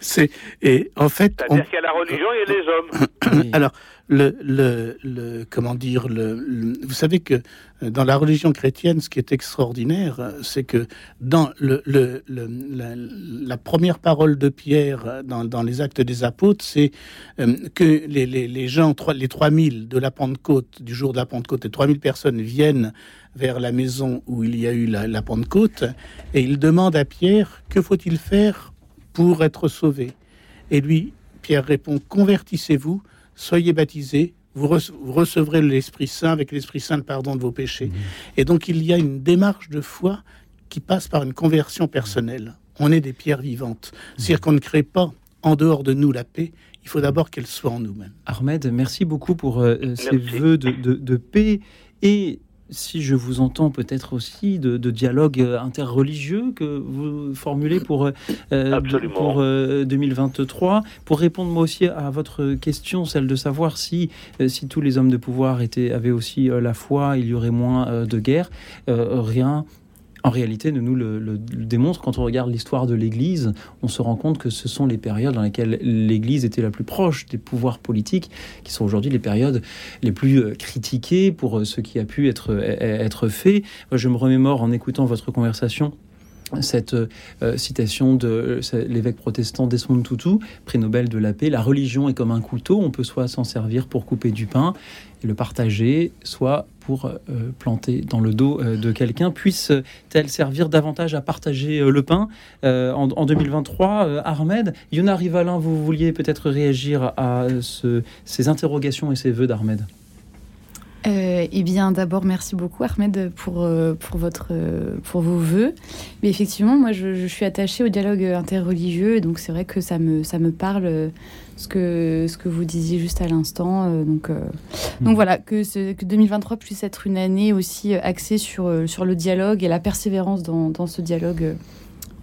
C'est et en fait. C'est-à-dire qu'il y a la religion et les hommes. Alors le, comment dire le, vous savez que euh, dans la religion chrétienne, ce qui est extraordinaire, euh, c'est que dans le, la, première parole de Pierre euh, dans, dans les Actes des Apôtres, c'est que les, les, les gens, les 3000 de la Pentecôte, du jour de la Pentecôte, les 3000 personnes viennent vers la maison où il y a eu la, la Pentecôte, et ils demandent à Pierre que faut-il faire pour être sauvé? Et lui, Pierre répond convertissez-vous soyez baptisés, vous, recevrez l'Esprit Saint avec l'Esprit Saint le pardon de vos péchés. Mmh. Et donc il y a une démarche de foi qui passe par une conversion personnelle. On est des pierres vivantes. Mmh. C'est-à-dire qu'on ne crée pas en dehors de nous la paix, il faut d'abord qu'elle soit en nous-mêmes. Ahmed, merci beaucoup pour euh, ces vœux de, de, paix et si je vous entends peut-être aussi de, dialogue interreligieux que vous formulez pour, euh, pour 2023. Euh, pour répondre moi aussi à votre question, celle de savoir si, euh, si tous les hommes de pouvoir étaient, avaient aussi la foi, il y aurait moins de guerre. rien en réalité, nous le, le, démontre quand on regarde l'histoire de l'Église. On se rend compte que ce sont les périodes dans lesquelles l'Église était la plus proche des pouvoirs politiques, qui sont aujourd'hui les périodes les plus euh, critiquées pour euh, ce qui a pu être, être fait. je me remémore en écoutant votre conversation cette euh, citation de l'évêque protestant Desmond Tutu, prix Nobel de la paix, la religion est comme un couteau, on peut soit s'en servir pour couper du pain et le partager, soit pour euh, planter dans le dos euh, de quelqu'un. Puisse-t-elle servir davantage à partager le pain? En, 2023 Ahmed, Yona Rivalin, vous vouliez peut-être réagir à ces interrogations et ces vœux d'Ahmed? Euh, eh bien, d'abord, merci beaucoup, Ahmed, pour, euh, pour, votre, euh, pour vos voeux. Mais effectivement, moi, je, suis attachée au dialogue interreligieux, donc c'est vrai que ça me, ça me parle ce que, ce que vous disiez juste à l'instant. donc, donc hmm. voilà, que, ce, que 2023 puisse être une année aussi axée sur, sur le dialogue et la persévérance dans, dans ce dialogue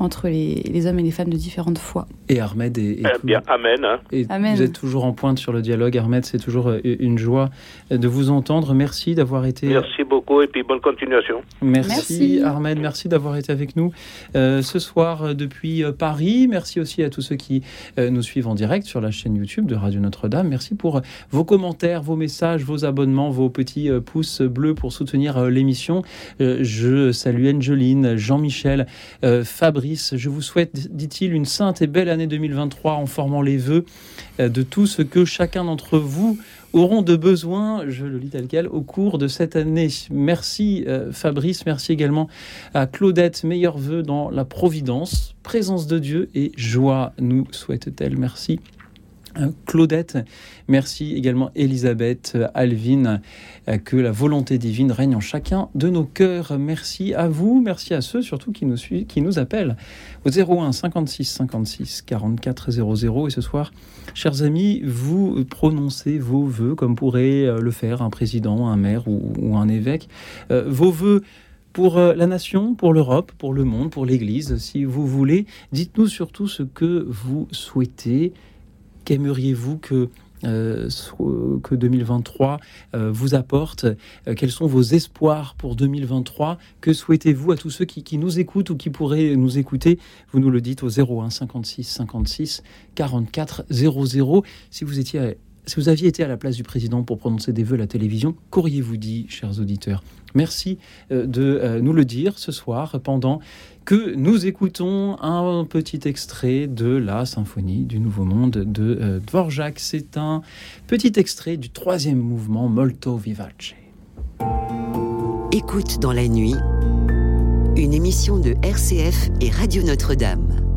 entre les, hommes et les femmes de différentes foi. Et Ahmed est, eh bien, amen, hein. et Vous êtes toujours en pointe sur le dialogue. Ahmed, c'est toujours euh, une joie de vous entendre. Merci d'avoir été. Merci beaucoup et puis bonne continuation. Merci, Ahmed, merci d'avoir été avec nous euh, ce soir euh, depuis Paris. Merci aussi à tous ceux qui nous suivent en direct sur la chaîne YouTube de Radio Notre-Dame. Merci pour vos commentaires, vos messages, vos abonnements, vos petits pouces bleus pour soutenir l'émission. je salue Angeline, Jean-Michel, Fabrice. Je vous souhaite, dit-il, une sainte et belle année 2023 en formant les vœux euh, de tout ce que chacun d'entre vous auront de besoin, je le lis tel quel, au cours de cette année. Merci euh, Fabrice, merci également à Claudette, meilleurs vœux dans la providence, présence de Dieu et joie, nous souhaite-t-elle. Merci. Euh, Claudette, merci également Elisabeth, Alvin, euh, que la volonté divine règne en chacun de nos cœurs. Merci à vous, merci à ceux surtout qui nous, qui nous appellent au 01 56 56 44 00. Et ce soir, chers amis, vous prononcez vos voeux comme pourrait euh, le faire un président, un maire ou, un évêque. vos voeux pour la nation, pour l'Europe, pour le monde, pour l'Église, si vous voulez. Dites-nous surtout ce que vous souhaitez qu'aimeriez-vous que euh, que 2023 euh, vous apporte? Euh, Quels sont vos espoirs pour 2023 Que souhaitez-vous à tous ceux qui, nous écoutent ou qui pourraient nous écouter? Vous nous le dites au 01 56 56 44 00. Si vous étiez si vous aviez été à la place du président pour prononcer des vœux à la télévision, qu'auriez-vous dit, chers auditeurs? Merci de nous le dire ce soir pendant que nous écoutons un petit extrait de la symphonie du Nouveau Monde de euh, Dvorak. C'est un petit extrait du troisième mouvement Molto Vivace. Écoute dans la nuit, une émission de RCF et Radio Notre-Dame.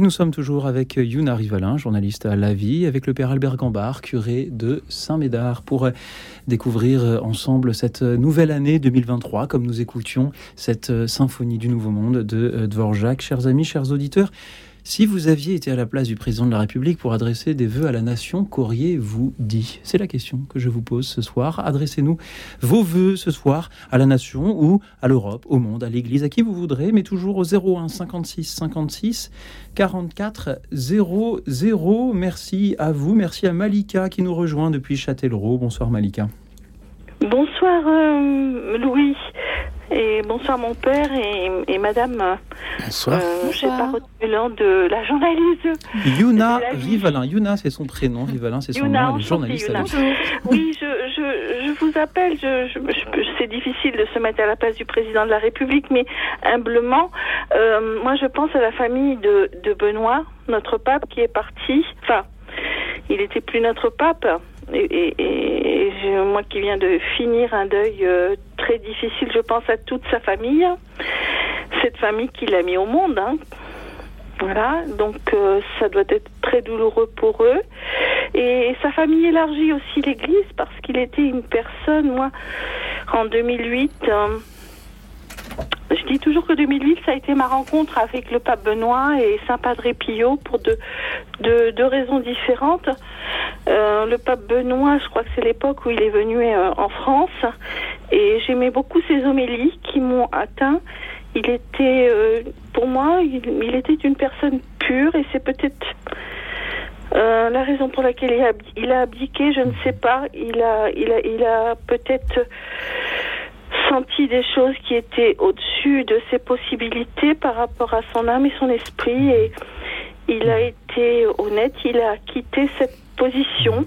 Et nous sommes toujours avec Yuna Rivalin, journaliste à La Vie, avec le père Albert Gambard, curé de Saint-Médard, pour découvrir ensemble cette nouvelle année 2023, comme nous écoutions cette symphonie du Nouveau Monde de Dvorak. Chers amis, chers auditeurs, si vous aviez été à la place du président de la République pour adresser des vœux à la nation, qu'auriez-vous dit? C'est la question que je vous pose ce soir. Adressez-nous vos vœux ce soir à la nation ou à l'Europe, au monde, à l'Église, à qui vous voudrez, mais toujours au 01 56 56 44 00. Merci à vous, merci à Malika qui nous rejoint depuis Châtellerault. Bonsoir Malika. Bonsoir euh, Louis. Et bonsoir mon père et, madame. Bonsoir. Euh, J'ai pas retenu le nom de la journaliste. Yuna Rivalin. Yuna, c'est son prénom. Rivalin, c'est son nom. Elle est journaliste. Oui, je, je, je, vous appelle. Je, c'est difficile de se mettre à la place du président de la République, mais humblement, euh, moi je pense à la famille de, de Benoît, notre pape qui est parti. Enfin, il était plus notre pape et, moi qui viens de finir un deuil euh, très difficile, je pense à toute sa famille, cette famille qu'il a mis au monde. Hein. Voilà, donc euh, ça doit être très douloureux pour eux. Et sa famille élargit aussi l'Église parce qu'il était une personne, moi, en 2008. Je dis toujours que 2008, ça a été ma rencontre avec le pape Benoît et Saint Padre Pio pour deux, deux, raisons différentes. Euh, le pape Benoît, je crois que c'est l'époque où il est venu euh, en France et j'aimais beaucoup ses homélies qui m'ont atteint. Il était, euh, pour moi, il, était une personne pure et c'est peut-être la raison pour laquelle il a, il a abdiqué, je ne sais pas. Il a, il a, il a peut-être senti des choses qui étaient au-dessus de ses possibilités par rapport à son âme et son esprit. Et il a été honnête, il a quitté cette position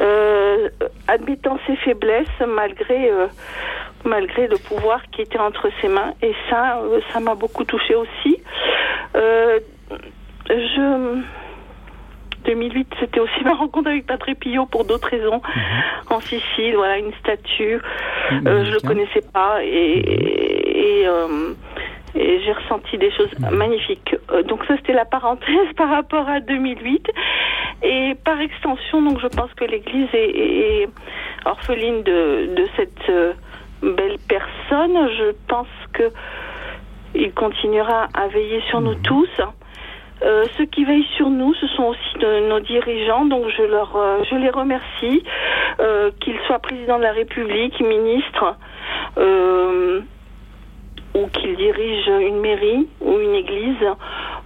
euh, admettant ses faiblesses malgré euh, malgré le pouvoir qui était entre ses mains. Et ça euh, ça m'a beaucoup touché aussi. Je 2008, c'était aussi ma rencontre avec Patrick Pillot pour d'autres raisons. Mhm. En Sicile, voilà, une statue. Mhm, euh, je le connaissais pas et, euh, et, j'ai ressenti des choses mhm. magnifiques. Euh, donc ça, c'était la parenthèse par rapport à 2008. Et par extension, donc je pense que l'Église est, orpheline de, de cette belle personne. Je pense que il continuera à veiller sur nous tous. Euh, ceux qui veillent sur nous, ce sont aussi nos dirigeants, donc je leur, euh, les remercie, euh, qu'ils soient président de la République, ministre, ou qu'ils dirigent une mairie ou une église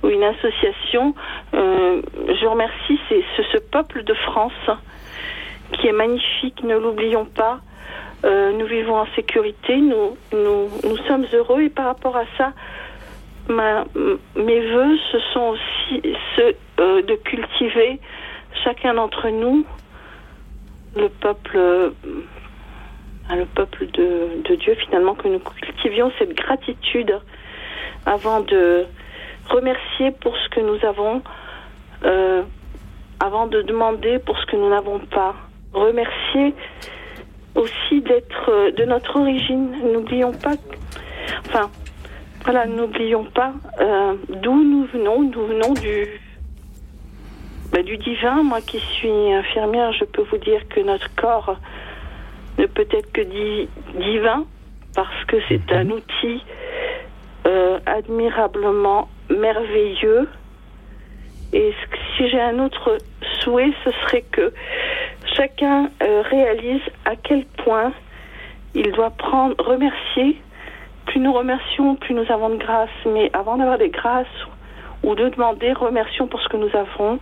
ou une association. je remercie ce, peuple de France qui est magnifique, ne l'oublions pas. nous vivons en sécurité, nous sommes heureux et par rapport à ça, mes voeux, ce sont aussi ceux euh, de cultiver chacun d'entre nous le peuple, euh, le peuple de, de, Dieu finalement, que nous cultivions cette gratitude avant de remercier pour ce que nous avons, euh, avant de demander pour ce que nous n'avons pas. Remercier aussi d'être de notre origine. N'oublions pas, enfin, voilà, n'oublions pas euh, d'où nous venons. Nous venons du, bah, du divin. Moi qui suis infirmière, je peux vous dire que notre corps ne peut être que divin parce que c'est un outil euh, admirablement merveilleux. Et si j'ai un autre souhait, ce serait que chacun euh, réalise à quel point il doit prendre, remercier plus nous remercions, plus nous avons de grâce. Mais avant d'avoir des grâces ou de demander, remercions pour ce que nous avons.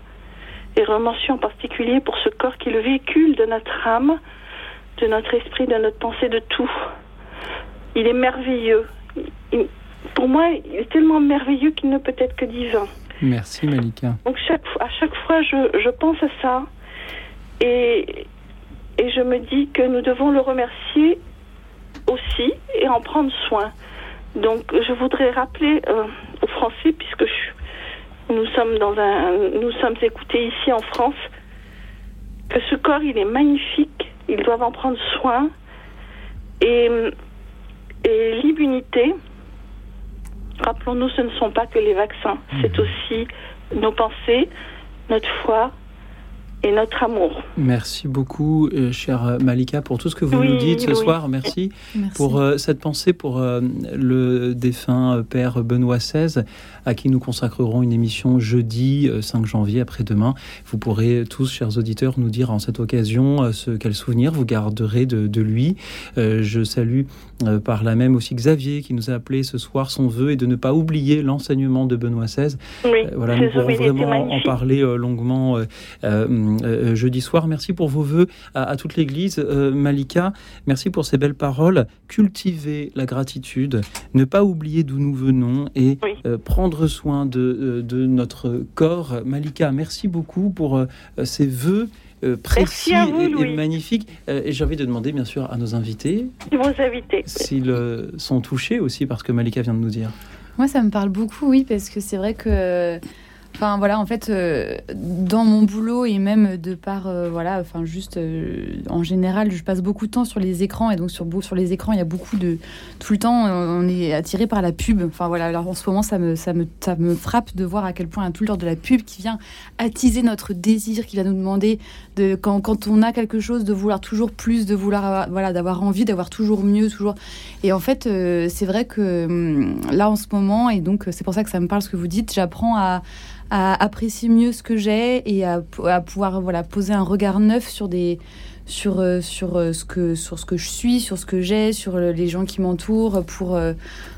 Et remercions en particulier pour ce corps qui est le véhicule de notre âme, de notre esprit, de notre pensée, de tout. Il est merveilleux. pour moi, il est tellement merveilleux qu'il ne peut être que divin. Merci Malika. Donc chaque, à chaque fois, je, je pense à ça. Et, et je me dis que nous devons le remercier aussi et en prendre soin. Donc je voudrais rappeler euh, aux Français, puisque nous sommes dans un, nous sommes écoutés ici en France, que ce corps il est magnifique, ils doivent en prendre soin et, et l'immunité, rappelons-nous, ce ne sont pas que les vaccins, c'est aussi nos pensées, notre foi, et notre amour. Merci beaucoup, euh, chère Malika, pour tout ce que vous nous dites ce soir. Merci, pour euh, cette pensée pour euh, le défunt père Benoît XVI, à qui nous consacrerons une émission jeudi 5 janvier, après-demain. Vous pourrez tous, chers auditeurs, nous dire en cette occasion ce quel souvenir vous garderez de, lui. je salue par là même aussi Xavier, qui nous a appelé ce soir. Son vœu et de ne pas oublier l'enseignement de Benoît XVI. voilà, nous pourrons vraiment en parler longuement euh, euh, jeudi soir. Merci pour vos voeux à, toute l'Église. Euh, Malika, merci pour ces belles paroles. Cultiver la gratitude, ne pas oublier d'où nous venons et prendre soin de, de, notre corps. Malika, merci beaucoup pour ces voeux précis et, magnifiques. et j'ai envie de demander, bien sûr, à nos invités. S'ils sont touchés aussi par ce que Malika vient de nous dire. Moi, ça me parle beaucoup, oui, parce que c'est vrai que Enfin voilà, en fait, euh, dans mon boulot et même de par, euh, voilà, enfin juste euh, en général, je passe beaucoup de temps sur les écrans et donc sur, les écrans, il y a beaucoup de. Tout le temps, on est attiré par la pub. Enfin voilà, alors en ce moment, ça me, frappe de voir à quel point a tout le temps de la pub qui vient attiser notre désir, qui va nous demander, de, quand, quand on a quelque chose, de vouloir toujours plus, de vouloir, voilà, d'avoir envie, d'avoir toujours mieux, toujours. Et en fait, c'est vrai que hum, là en ce moment, et donc c'est pour ça que ça me parle ce que vous dites, j'apprends à à apprécier mieux ce que j'ai et à, pouvoir voilà poser un regard neuf sur des sur euh, sur euh, ce que sur ce que je suis, sur ce que j'ai, sur les gens qui m'entourent, pour euh,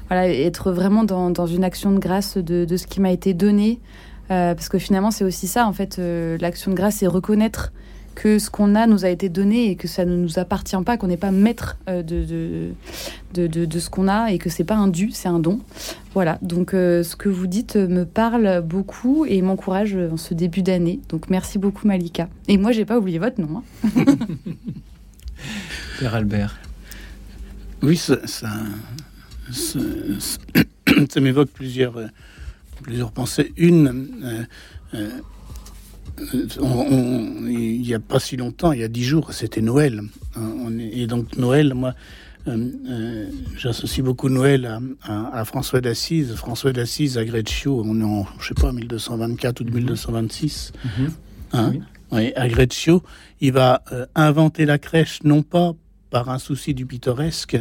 voilà être vraiment dans, dans, une action de grâce de, de ce qui m'a été donné, parce que finalement c'est aussi ça en fait l'action de grâce, c'est reconnaître que ce qu'on a nous a été donné et que ça ne nous appartient pas, qu'on n'est pas maître euh, de, de, de, ce qu'on a et que c'est pas un dû, c'est un don. Voilà, donc euh, ce que vous dites me parle beaucoup et m'encourage en ce début d'année. Donc merci beaucoup Malika. Et moi, j'ai pas oublié votre nom. Hein. Père Albert. Oui, ça, ça, ça, m'évoque plusieurs, plusieurs pensées. Une, euh, il n'y a pas si longtemps, il y a dix jours, c'était Noël. Hein, et donc Noël, moi, euh, euh, j'associe beaucoup Noël à, François d'Assise. François d'Assise à Greccio, on est en, je sais pas, 1224 ou 1226. Mhm. Mhm. Hein, à Greccio, il va euh, inventer la crèche non pas par un souci du pittoresque,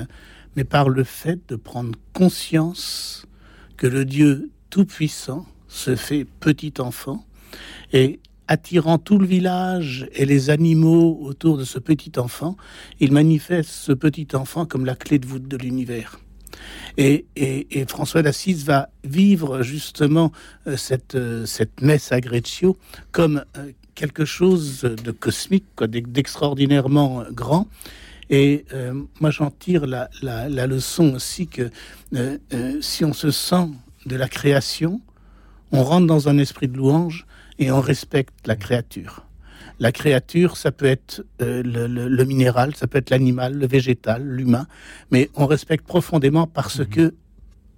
mais par le fait de prendre conscience que le Dieu Tout-Puissant se fait petit enfant et attirant tout le village et les animaux autour de ce petit enfant, il manifeste ce petit enfant comme la clé de voûte de l'univers. Et, François d'Assise va vivre justement euh, cette, euh, cette messe à Greccio comme euh, quelque chose de cosmique, d'extraordinairement grand. Et moi, j'en tire la, la, leçon aussi que si on se sent de la création, on rentre dans un esprit de louange et on respecte la créature. La créature, ça peut être euh, le, minéral, ça peut être l'animal, le végétal, l'humain, mais on respecte profondément parce mhm. que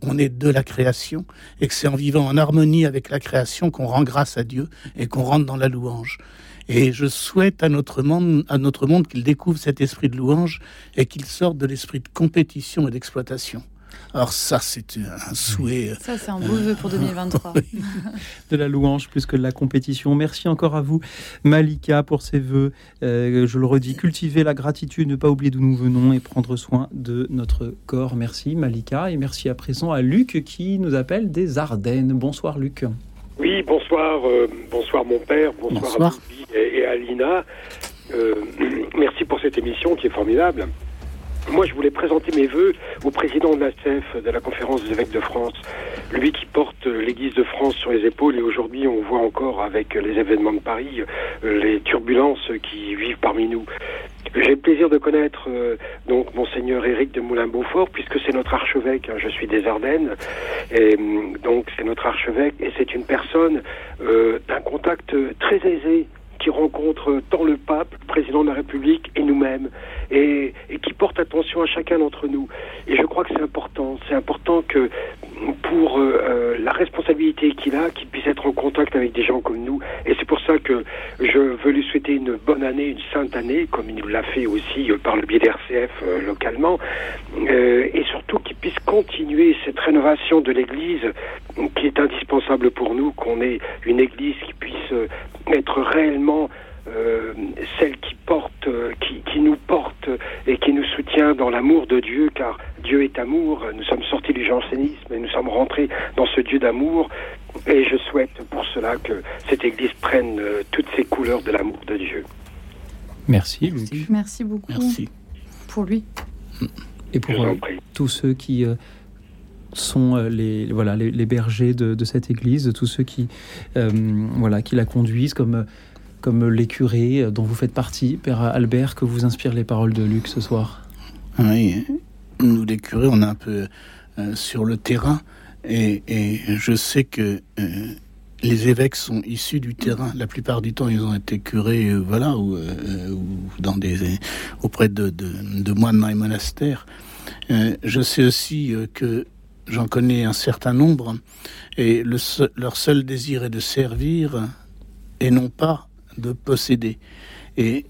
on est de la création et que c'est en vivant en harmonie avec la création qu'on rend grâce à Dieu et qu'on rentre dans la louange. Et je souhaite à notre monde, à notre monde qu'il découvre cet esprit de louange et qu'il sorte de l'esprit de compétition et d'exploitation. Alors ça, c'est un souhait. Ça, c'est un beau vœu pour 2023. de la louange plus que de la compétition. Merci encore à vous, Malika, pour ces vœux. Euh, je le redis, cultiver la gratitude, ne pas oublier d'où nous venons et prendre soin de notre corps. Merci, Malika. Et merci à présent à Luc qui nous appelle des Ardennes. Bonsoir, Luc. Oui, bonsoir, euh, bonsoir mon père, bonsoir, à et, à Lina. Euh, merci pour cette émission qui est formidable. Moi, je voulais présenter mes voeux au président de la CEF, de la Conférence des évêques de France, lui qui porte l'Église de France sur les épaules. Et aujourd'hui, on voit encore avec les événements de Paris euh, les turbulences qui vivent parmi nous. J'ai le plaisir de connaître euh, donc monseigneur Éric de Moulin-Beaufort puisque c'est notre archevêque. Hein. je suis des Ardennes et mm, donc c'est notre archevêque et c'est une personne euh, d'un contact très aisé qui rencontre tant le pape, le président de la République et nous-mêmes. Et, qui porte attention à chacun d'entre nous. Et je crois que c'est important. C'est important que pour euh, euh, la responsabilité qu'il a, qu'il puisse être en contact avec des gens comme nous. Et c'est pour ça que je veux lui souhaiter une bonne année, une sainte année, comme il nous l'a fait aussi par le biais d'RCF localement, et surtout qu'il puisse continuer cette rénovation de l'Église qui est indispensable pour nous, qu'on ait une Église qui puisse être réellement euh, celle qui porte, euh, qui, qui, nous porte et qui nous soutient dans l'amour de Dieu, car Dieu est amour. Nous sommes sortis du jansénisme et nous sommes rentrés dans ce Dieu d'amour. Et je souhaite pour cela que cette Église prenne euh, toutes ces couleurs de l'amour de Dieu. Merci, Luc. Merci beaucoup. Merci. Pour lui. Et pour tous ceux qui sont les voilà les, bergers de, cette église, tous ceux qui voilà qui la conduisent comme comme les curés dont vous faites partie, Père Albert, que vous inspirent les paroles de Luc ce soir? Oui, nous les curés, on est un peu euh, sur le terrain et, je sais que euh, les évêques sont issus du terrain. La plupart du temps, ils ont été curés, euh, voilà, ou, dans des, auprès de, de, moines dans les monastères. je sais aussi que j'en connais un certain nombre et le, leur seul désir est de servir et non pas de posséder. Et,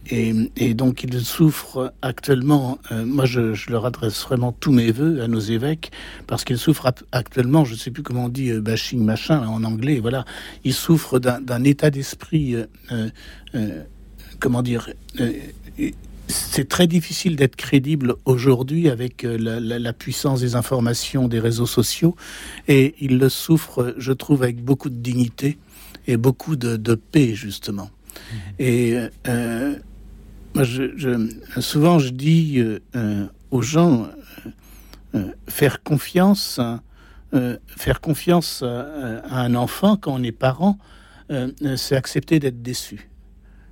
et, donc ils souffrent actuellement, euh, moi je, leur adresse vraiment tous mes voeux à nos évêques, parce qu'ils souffrent actuellement, je ne sais plus comment on dit, euh, bashing machin en anglais, voilà, ils souffrent d'un état d'esprit, euh, comment dire, c'est très difficile d'être crédible aujourd'hui avec la, puissance des informations, des réseaux sociaux, et ils le souffrent, je trouve, avec beaucoup de dignité et beaucoup de paix, justement. Et euh, souvent, je dis euh, aux gens euh, faire confiance, faire confiance à, un enfant quand on est parent, c'est accepter d'être déçu.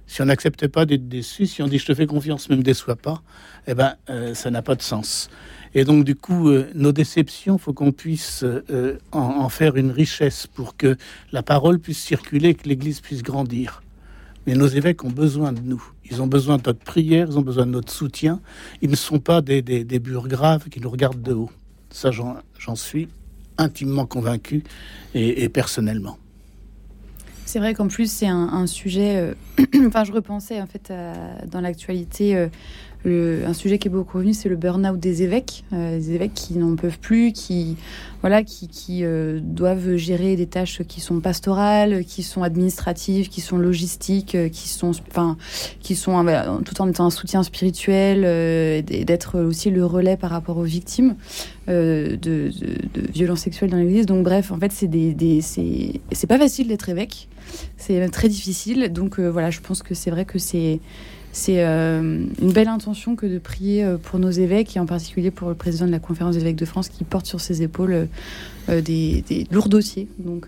Si on n'accepte pas d'être déçu, si on dit je te fais confiance, ne me déçois pas, eh ben, ça n'a pas de sens. Et donc, du coup, nos déceptions, faut qu'on puisse en, en, faire une richesse pour que la parole puisse circuler, que l'Église puisse grandir. Mais nos évêques ont besoin de nous. Ils ont besoin de notre prière, ils ont besoin de notre soutien. Ils ne sont pas des, des, des qui nous regardent de haut. Ça, j'en suis intimement convaincu et, personnellement. C'est vrai qu'en plus, c'est un, sujet. Euh, enfin, je repensais en fait dans l'actualité. Euh, un sujet qui est beaucoup revenu, c'est le burn-out des évêques, euh, des évêques qui n'en peuvent plus, qui voilà, qui, euh, doivent gérer des tâches qui sont pastorales, qui sont administratives, qui sont logistiques, euh, qui sont, enfin, qui sont tout en étant un soutien spirituel, et d'être aussi le relais par rapport aux victimes de, de, violences sexuelles dans l'Église. Donc bref, en fait, c'est des, des c'est pas facile d'être évêque, c'est très difficile. Donc voilà, je pense que c'est vrai que c'est c'est euh, une belle intention que de prier euh, pour nos évêques et en particulier pour le président de la conférence des évêques de France qui porte sur ses épaules euh, des, lourds dossiers. Donc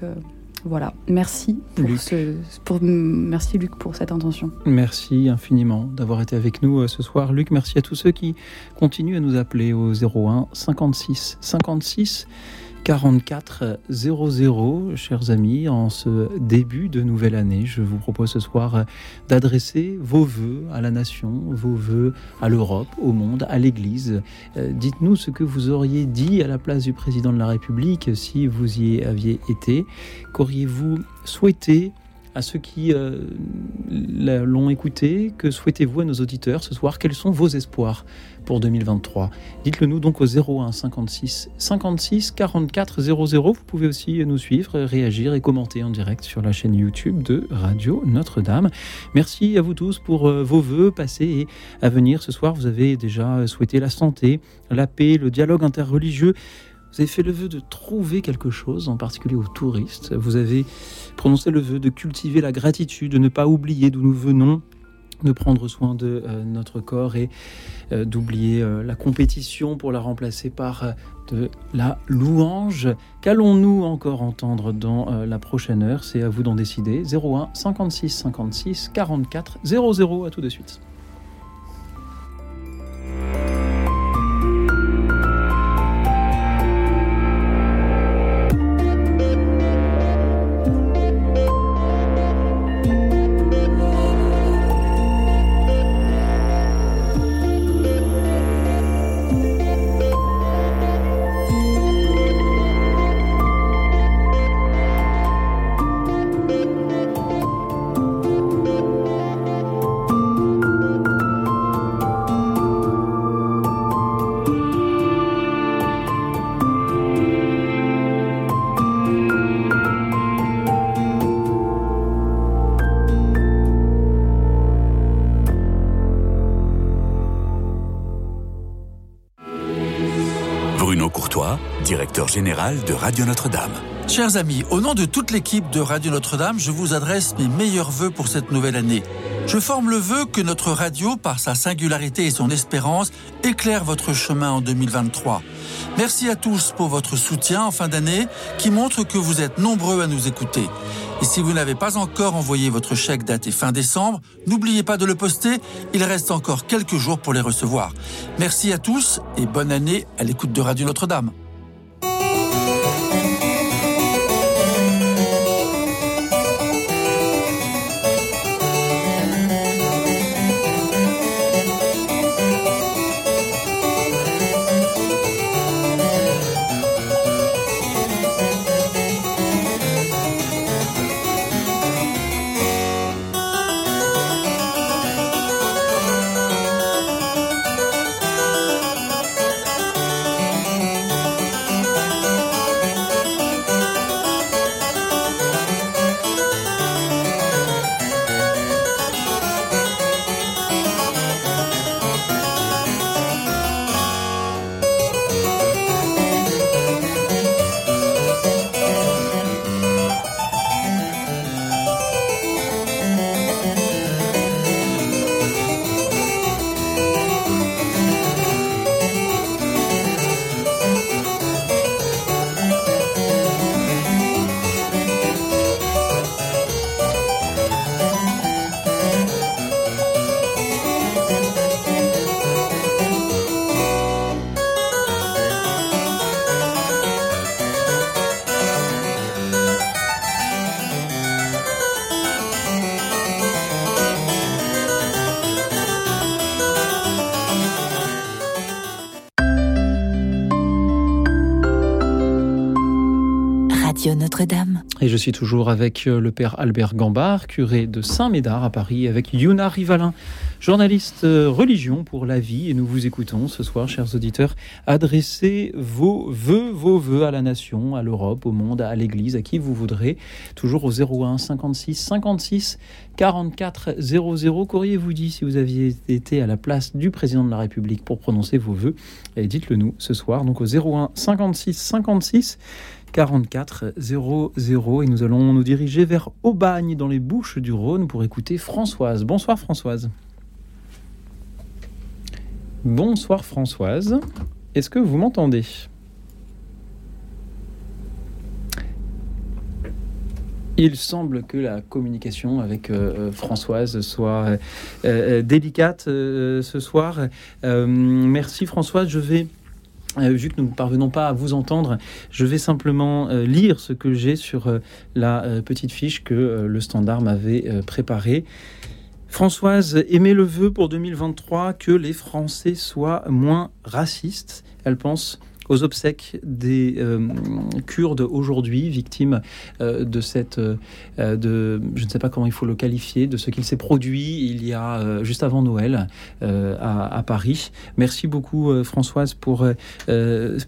voilà, merci pour ce, pour, merci Luc pour cette intention. Merci infiniment d'avoir été avec nous ce soir. Luc, merci à tous ceux qui continuent à nous appeler au 01 56 56 44 00, chers amis, en ce début de nouvelle année, je vous propose ce soir d'adresser vos voeux à la nation, vos voeux à l'Europe, au monde, à l'Église. Euh, dites-nous ce que vous auriez dit à la place du président de la République si vous y aviez été. Qu'auriez-vous souhaité à ceux qui euh, l'ont écouté Que souhaitez-vous à nos auditeurs ce soir? Quels sont vos espoirs pour 2023 Dites-le nous donc au 01 56 56 44 00. Vous pouvez aussi nous suivre, réagir et commenter en direct sur la chaîne YouTube de Radio Notre-Dame. Merci à vous tous pour euh, vos voeux passés et à venir ce soir. Vous avez déjà souhaité la santé, la paix, le dialogue interreligieux. Vous avez fait le vœu de trouver quelque chose, en particulier aux touristes. Vous avez prononcé le vœu de cultiver la gratitude, de ne pas oublier d'où nous venons, de prendre soin de euh, notre corps et euh, d'oublier euh, la compétition pour la remplacer par de la louange. Qu'allons-nous encore entendre dans la prochaine heure? C'est à vous d'en décider. 01 56 56 44 00. À tout de suite. Bruno Courtois, directeur général de Radio Notre-Dame. Chers amis, au nom de toute l'équipe de Radio Notre-Dame, je vous adresse mes meilleurs voeux pour cette nouvelle année. Je forme le vœu que notre radio, par sa singularité et son espérance, éclaire votre chemin en 2023. Merci à tous pour votre soutien en fin d'année qui montre que vous êtes nombreux à nous écouter. Et si vous n'avez pas encore envoyé votre chèque daté fin décembre, n'oubliez pas de le poster, il reste encore quelques jours pour les recevoir. Merci à tous et bonne année à l'écoute de Radio Notre-Dame. Je suis toujours avec euh, le père Albert Gambard, curé de Saint-Médard à Paris, avec Yuna Rivalin, journaliste euh, religion pour la vie. Et nous vous écoutons ce soir, chers auditeurs. Adressez vos vœux, vos vœux à la nation, à l'Europe, au monde, à l'Église, à qui vous voudrez. Toujours au 01 56 56 44 00. Qu'auriez-vous dit si vous aviez été à la place du président de la République pour prononcer vos vœux? Et dites-le nous ce soir, donc au 01 56 56 44 00 et nous allons nous diriger vers Aubagne dans les Bouches du Rhône pour écouter Françoise. Bonsoir Françoise. Bonsoir Françoise. Est-ce que vous m'entendez Il semble que la communication avec euh, Françoise soit euh, euh, délicate ce soir. merci Françoise. Je vais euh, vu que nous ne parvenons pas à vous entendre, je vais simplement euh, lire ce que j'ai sur euh, la petite fiche que le Standard m'avait préparée. Françoise émet le vœu pour 2023 que les Français soient moins racistes? Elle pense aux obsèques des euh, Kurdes aujourd'hui, victimes euh, de cette, euh, de, je ne sais pas comment il faut le qualifier, de ce qu'il s'est produit il y a juste avant Noël à, Paris. Merci beaucoup Françoise pour,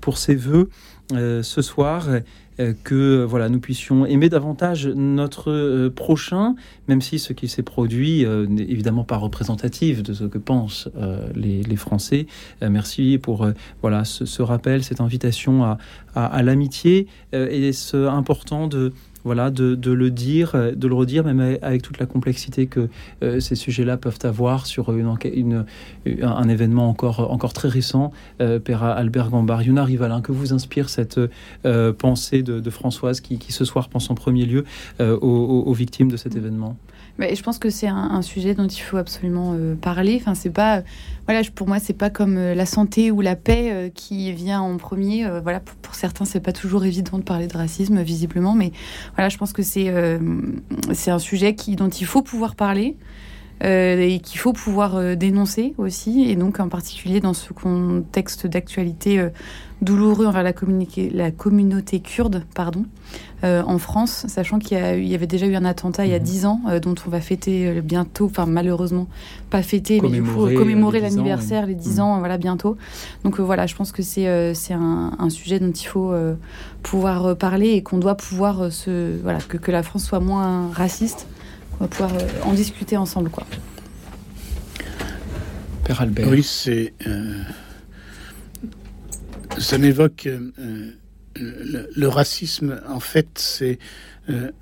pour ces vœux ce soir. Euh, que voilà, nous puissions aimer davantage notre euh, prochain, même si ce qui s'est produit euh, n'est évidemment pas représentatif de ce que pensent les, Français. merci pour voilà ce, rappel, cette invitation à, à l'amitié et ce important de voilà, de, le dire, de le redire, même avec toute la complexité que euh, ces sujets-là peuvent avoir sur une, un événement encore, encore très récent. Euh, Père Albert Gambard, Yuna Rivalin, que vous inspire cette euh, pensée de, Françoise qui, ce soir pense en premier lieu aux, victimes de cet événement? Je pense que c'est un, sujet dont il faut absolument parler. Enfin, c'est pas, voilà, pour moi, c'est pas comme la santé ou la paix qui vient en premier. voilà, pour, pour certains, c'est pas toujours évident de parler de racisme, visiblement, mais voilà, je pense que c'est euh, c'est un sujet dont il faut pouvoir parler. Euh, et qu'il faut pouvoir euh, dénoncer aussi, et donc en particulier dans ce contexte d'actualité douloureux envers la, la, communauté kurde pardon, en France, sachant qu'il y, y, avait déjà eu un attentat il y a mhm. dix ans, dont on va fêter bientôt, enfin malheureusement pas fêter, mais il faut commémorer l'anniversaire, les dix ans, voilà, bientôt. Donc voilà, je pense que c'est un, un, sujet dont il faut pouvoir parler et qu'on doit pouvoir euh, se voilà que, que la France soit moins raciste on va pouvoir euh, en discuter ensemble quoi Père Albert oui c'est euh, ça m'évoque le, racisme. En fait, c'est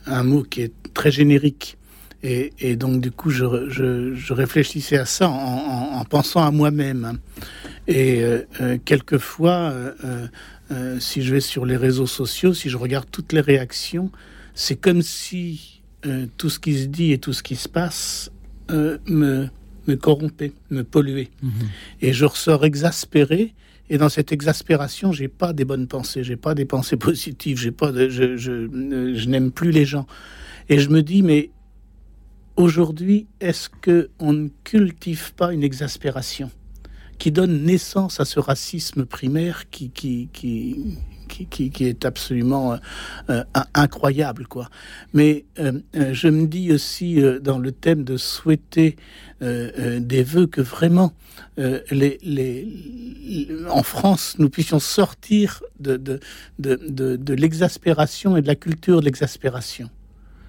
un mot qui est très générique. Et, donc, du coup, je, réfléchissais à ça en, pensant à moi-même. Hein. Et quelquefois, si je vais sur les réseaux sociaux, si je regarde toutes les réactions, c'est comme si tout ce qui se dit et tout ce qui se passe me me corrompait, me polluait. Mhm. Et je ressors exaspéré. Et dans cette exaspération, j'ai pas des bonnes pensées, j'ai pas des pensées positives, j'ai pas de, je, je, je n'aime plus les gens. Et je me dis, mais aujourd'hui, est-ce que on ne cultive pas une exaspération qui donne naissance à ce racisme primaire qui, qui, qui, qui, qui, est absolument euh, euh, incroyable, quoi. Mais euh, je me dis aussi dans le thème de souhaiter des vœux que vraiment les, les, en France nous puissions sortir de, de, de, de, l'exaspération et de la culture de l'exaspération.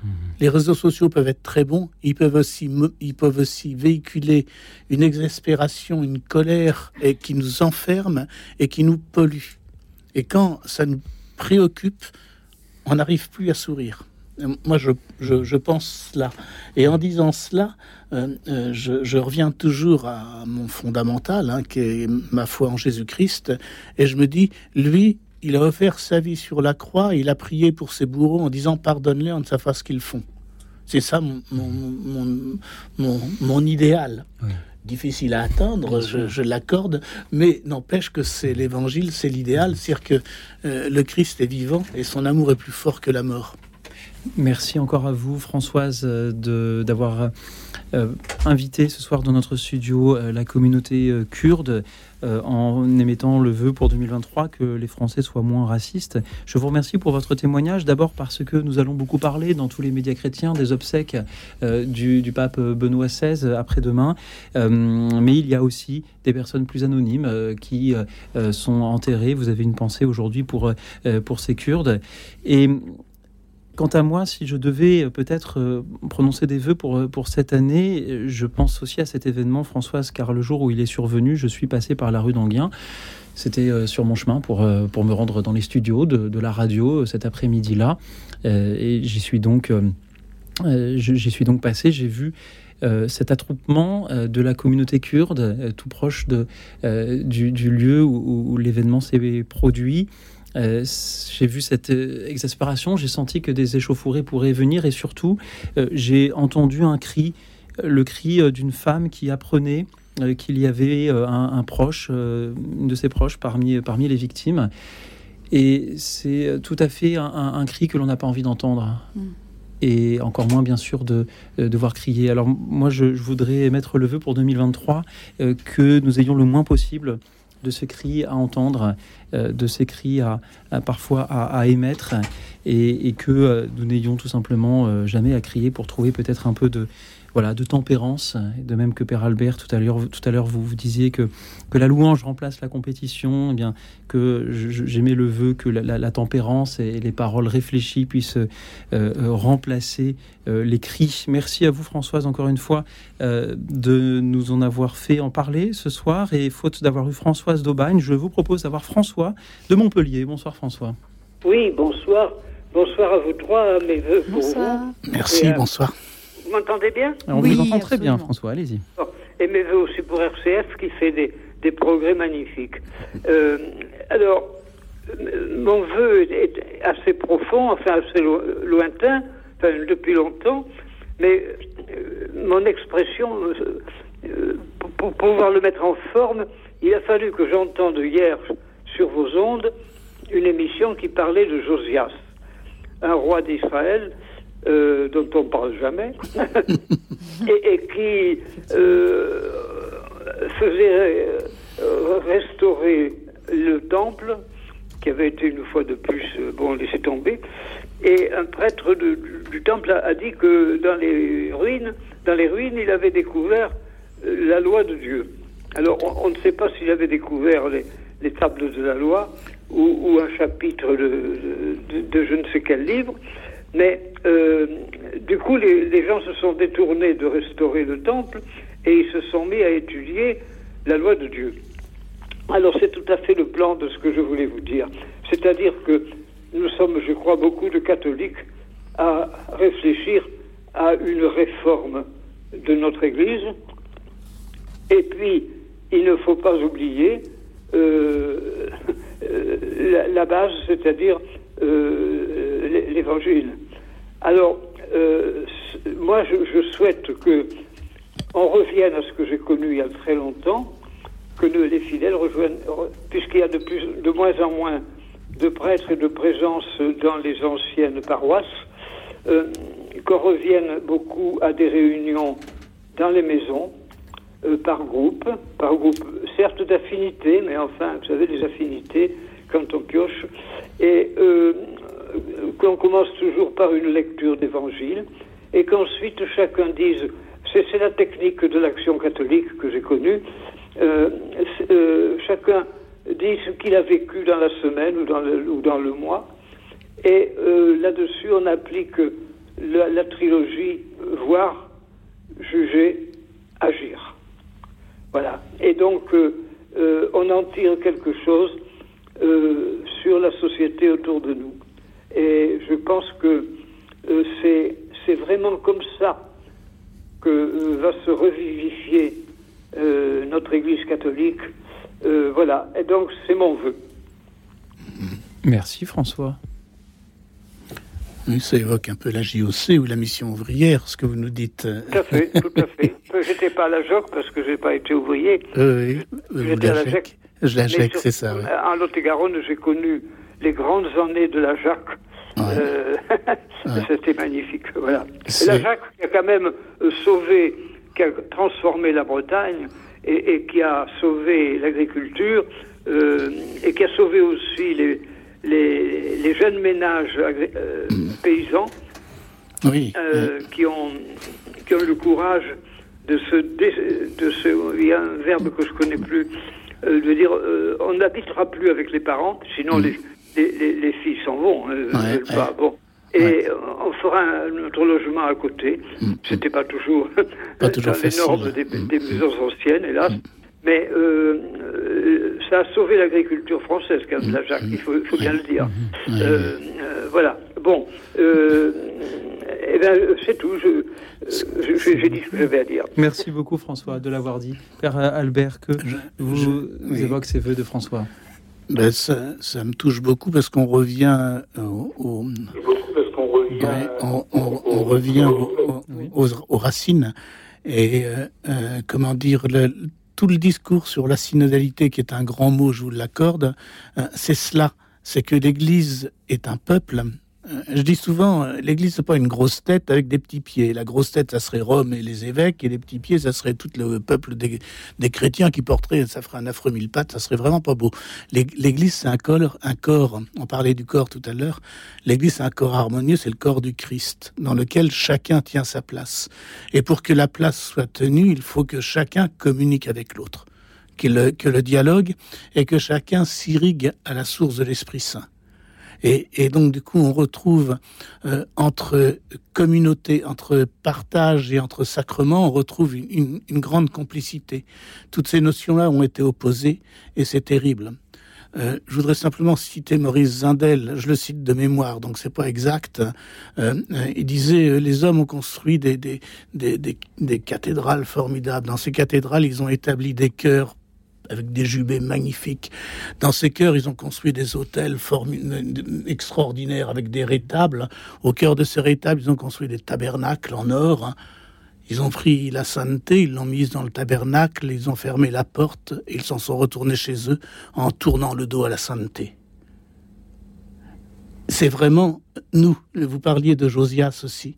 Mmh. Les réseaux sociaux peuvent être très bons, ils peuvent aussi, ils peuvent aussi véhiculer une exaspération, une colère et qui nous enferme et qui nous pollue. Et quand ça nous préoccupe, on n'arrive plus à sourire. Moi, je, je, pense cela. Et en disant cela, euh, euh, je, reviens toujours à mon fondamental, hein, qui est ma foi en Jésus-Christ. Et je me dis, lui, il a offert sa vie sur la croix, il a prié pour ses bourreaux en disant pardonne-les, on ne sait pas ce qu'ils font. C'est ça mon, mon, mon, mon idéal difficile à atteindre, je, l'accorde, mais n'empêche que c'est l'évangile, c'est l'idéal, c'est-à-dire que euh, le Christ est vivant et son amour est plus fort que la mort. Merci encore à vous, Françoise, euh, d'avoir euh, invité ce soir dans notre studio la communauté kurde euh, en émettant le vœu pour 2023 que les Français soient moins racistes. Je vous remercie pour votre témoignage, d'abord parce que nous allons beaucoup parler dans tous les médias chrétiens des obsèques euh, du, pape Benoît XVI après-demain, euh, mais il y a aussi des personnes plus anonymes qui sont enterrées. Vous avez une pensée aujourd'hui pour, pour ces Kurdes. Quant à moi, si je devais euh, peut-être euh, prononcer des vœux pour, euh, pour cette année, je pense aussi à cet événement, Françoise, car le jour où il est survenu, je suis passé par la rue d'Anguien. C'était sur mon chemin pour, pour me rendre dans les studios de, la radio cet après-midi-là. Et j'y suis donc, suis donc passé. J'ai vu cet attroupement de la communauté kurde, tout proche de, du, lieu où l'événement s'est produit. Euh, j'ai vu cette euh, exaspération, j'ai senti que des échauffourées pourraient venir et surtout, euh, j'ai entendu un cri, le cri d'une femme qui apprenait qu'il y avait un, proche, une de ses proches parmi, parmi les victimes. Et c'est tout à fait un, cri que l'on n'a pas envie d'entendre. Mm. Et encore moins, bien sûr, de devoir crier. Alors, moi, je, je, voudrais mettre le vœu pour 2023 que nous ayons le moins possible de ce cri à entendre, euh, de ces cris à, parfois à, émettre, et, que euh, nous n'ayons tout simplement euh, jamais à crier pour trouver peut-être un peu de, voilà, de tempérance. De même que Père Albert, tout à l'heure, tout à l'heure vous, vous disiez que, que la louange remplace la compétition, eh bien que j'aimais le vœu que la, tempérance et les paroles réfléchies puissent euh, euh, remplacer euh, les cris. Merci à vous Françoise encore une fois de nous en avoir fait en parler ce soir. Et faute d'avoir eu Françoise d'Aubagne, je vous propose d'avoir François de Montpellier. Bonsoir François. Oui, bonsoir. Bonsoir à vous trois, mes voeux pour vous. Merci, bonsoir. Vous m'entendez bien On vous entend très bien, François, allez-y. Et mes voeux aussi pour RCF qui fait des, des progrès magnifiques. Euh, alors, mon vœu est assez profond, enfin assez lointain, enfin, depuis longtemps, mais euh, mon expression, euh, pour, pouvoir le mettre en forme, il a fallu que j'entende hier sur vos ondes une émission qui parlait de Josias, un roi d'Israël euh, dont on ne parle jamais, et, qui euh, faisait euh, restaurer le temple, qui avait été une fois de plus, bon, laissé tomber, et un prêtre du temple a, dit que dans les ruines, dans les ruines, il avait découvert la loi de Dieu. Alors, on, ne sait pas s'il avait découvert les, tables de la loi ou, un chapitre de, je ne sais quel livre, mais euh, du coup, les, gens se sont détournés de restaurer le temple et ils se sont mis à étudier la loi de Dieu. Alors c'est tout à fait le plan de ce que je voulais vous dire. C'est-à-dire que nous sommes, je crois, beaucoup de catholiques à réfléchir à une réforme de notre Église. Et puis, il ne faut pas oublier euh, euh, la, base, c'est-à-dire l'Évangile. Alors, moi, je, souhaite que on revienne à ce que j'ai connu il y a très longtemps, que les fidèles rejoignent, puisqu'il y a de, plus, de moins en moins de prêtres et de présence dans les anciennes paroisses, qu'on revienne beaucoup à des réunions dans les maisons, euh, par groupe, par groupe, certes d'affinités, mais enfin, vous savez, des affinités quand on pioche, et euh, qu'on commence toujours par une lecture d'évangile, et qu'ensuite chacun dise, c'est la technique de l'action catholique que j'ai connue, euh, chacun dit ce qu'il a vécu dans la semaine ou dans le, mois, et là-dessus on applique la, trilogie voir, juger, agir. Voilà. Et donc, euh, euh, on en tire quelque chose euh, sur la société autour de nous. Et je pense que c'est, c'est vraiment comme ça que va se revivifier notre Église catholique. voilà. Et donc, c'est mon vœu. Merci François. Oui, ça évoque un peu la JOC ou la mission ouvrière, ce que vous nous dites. Tout à fait, tout à fait. J'étais pas à la JOC parce que j'ai pas été ouvrier. oui, j'étais à la JEC. La JEC, c'est ça. Oui. En Lot-et-Garonne, j'ai connu les grandes années de la JAC. Euh, c'était magnifique, voilà. Et la JAC qui a quand même euh, sauvé, qui a transformé la Bretagne et, qui a sauvé l'agriculture euh, et qui a sauvé aussi les, les, jeunes ménages euh, mm. paysans oui, euh, qui, ont, qui ont eu le courage de se, de se. Il y a un verbe que je connais plus, euh, de dire on n'habitera plus avec les parents, sinon mm. les, les, les, filles s'en vont. bon. Et on fera notre logement à côté. Mm. C'était pas toujours, pas toujours dans les normes des, des maisons anciennes, hélas. Mais euh, euh, ça a sauvé l'agriculture française, quand la Jacques, il faut, bien le dire. Euh, voilà. Bon. Eh bien, c'est tout. J'ai dit ce que j'avais à dire. Merci beaucoup, François, de l'avoir dit. Père Albert, que vous, évoquez ces vœux de François ben, ça, ça, me touche beaucoup parce qu'on revient au, on, revient aux, racines et comment dire le, tout le discours sur la synodalité, qui est un grand mot, je vous l'accorde, euh, c'est cela, c'est que l'Église est un peuple euh, je dis souvent, euh, l'Église c'est pas une grosse tête avec des petits pieds. La grosse tête, ça serait Rome et les évêques, et les petits pieds, ça serait tout le peuple des, chrétiens qui porteraient, ça ferait un affreux mille pattes, ça serait vraiment pas beau. L'Église c'est un corps, un corps. On parlait du corps tout à l'heure. L'Église c'est un corps harmonieux, c'est le corps du Christ, dans lequel chacun tient sa place. Et pour que la place soit tenue, il faut que chacun communique avec l'autre, que le, que le dialogue et que chacun s'irrigue à la source de l'Esprit Saint. Et, donc, du coup, on retrouve euh, entre communauté, entre partage et entre sacrement, on retrouve une, grande complicité. Toutes ces notions-là ont été opposées et c'est terrible. Euh, je voudrais simplement citer Maurice Zindel, je le cite de mémoire, donc c'est pas exact. Euh, il disait les hommes ont construit des, des, des, des, cathédrales formidables. Dans ces cathédrales, ils ont établi des chœurs avec des jubés magnifiques. Dans ces chœurs, ils ont construit des hôtels extraordinaires avec des rétables. Au cœur de ces rétables, ils ont construit des tabernacles en or. Ils ont pris la sainteté, ils l'ont mise dans le tabernacle, ils ont fermé la porte et ils s'en sont retournés chez eux en tournant le dos à la sainteté. C'est vraiment nous. Vous parliez de Josias aussi.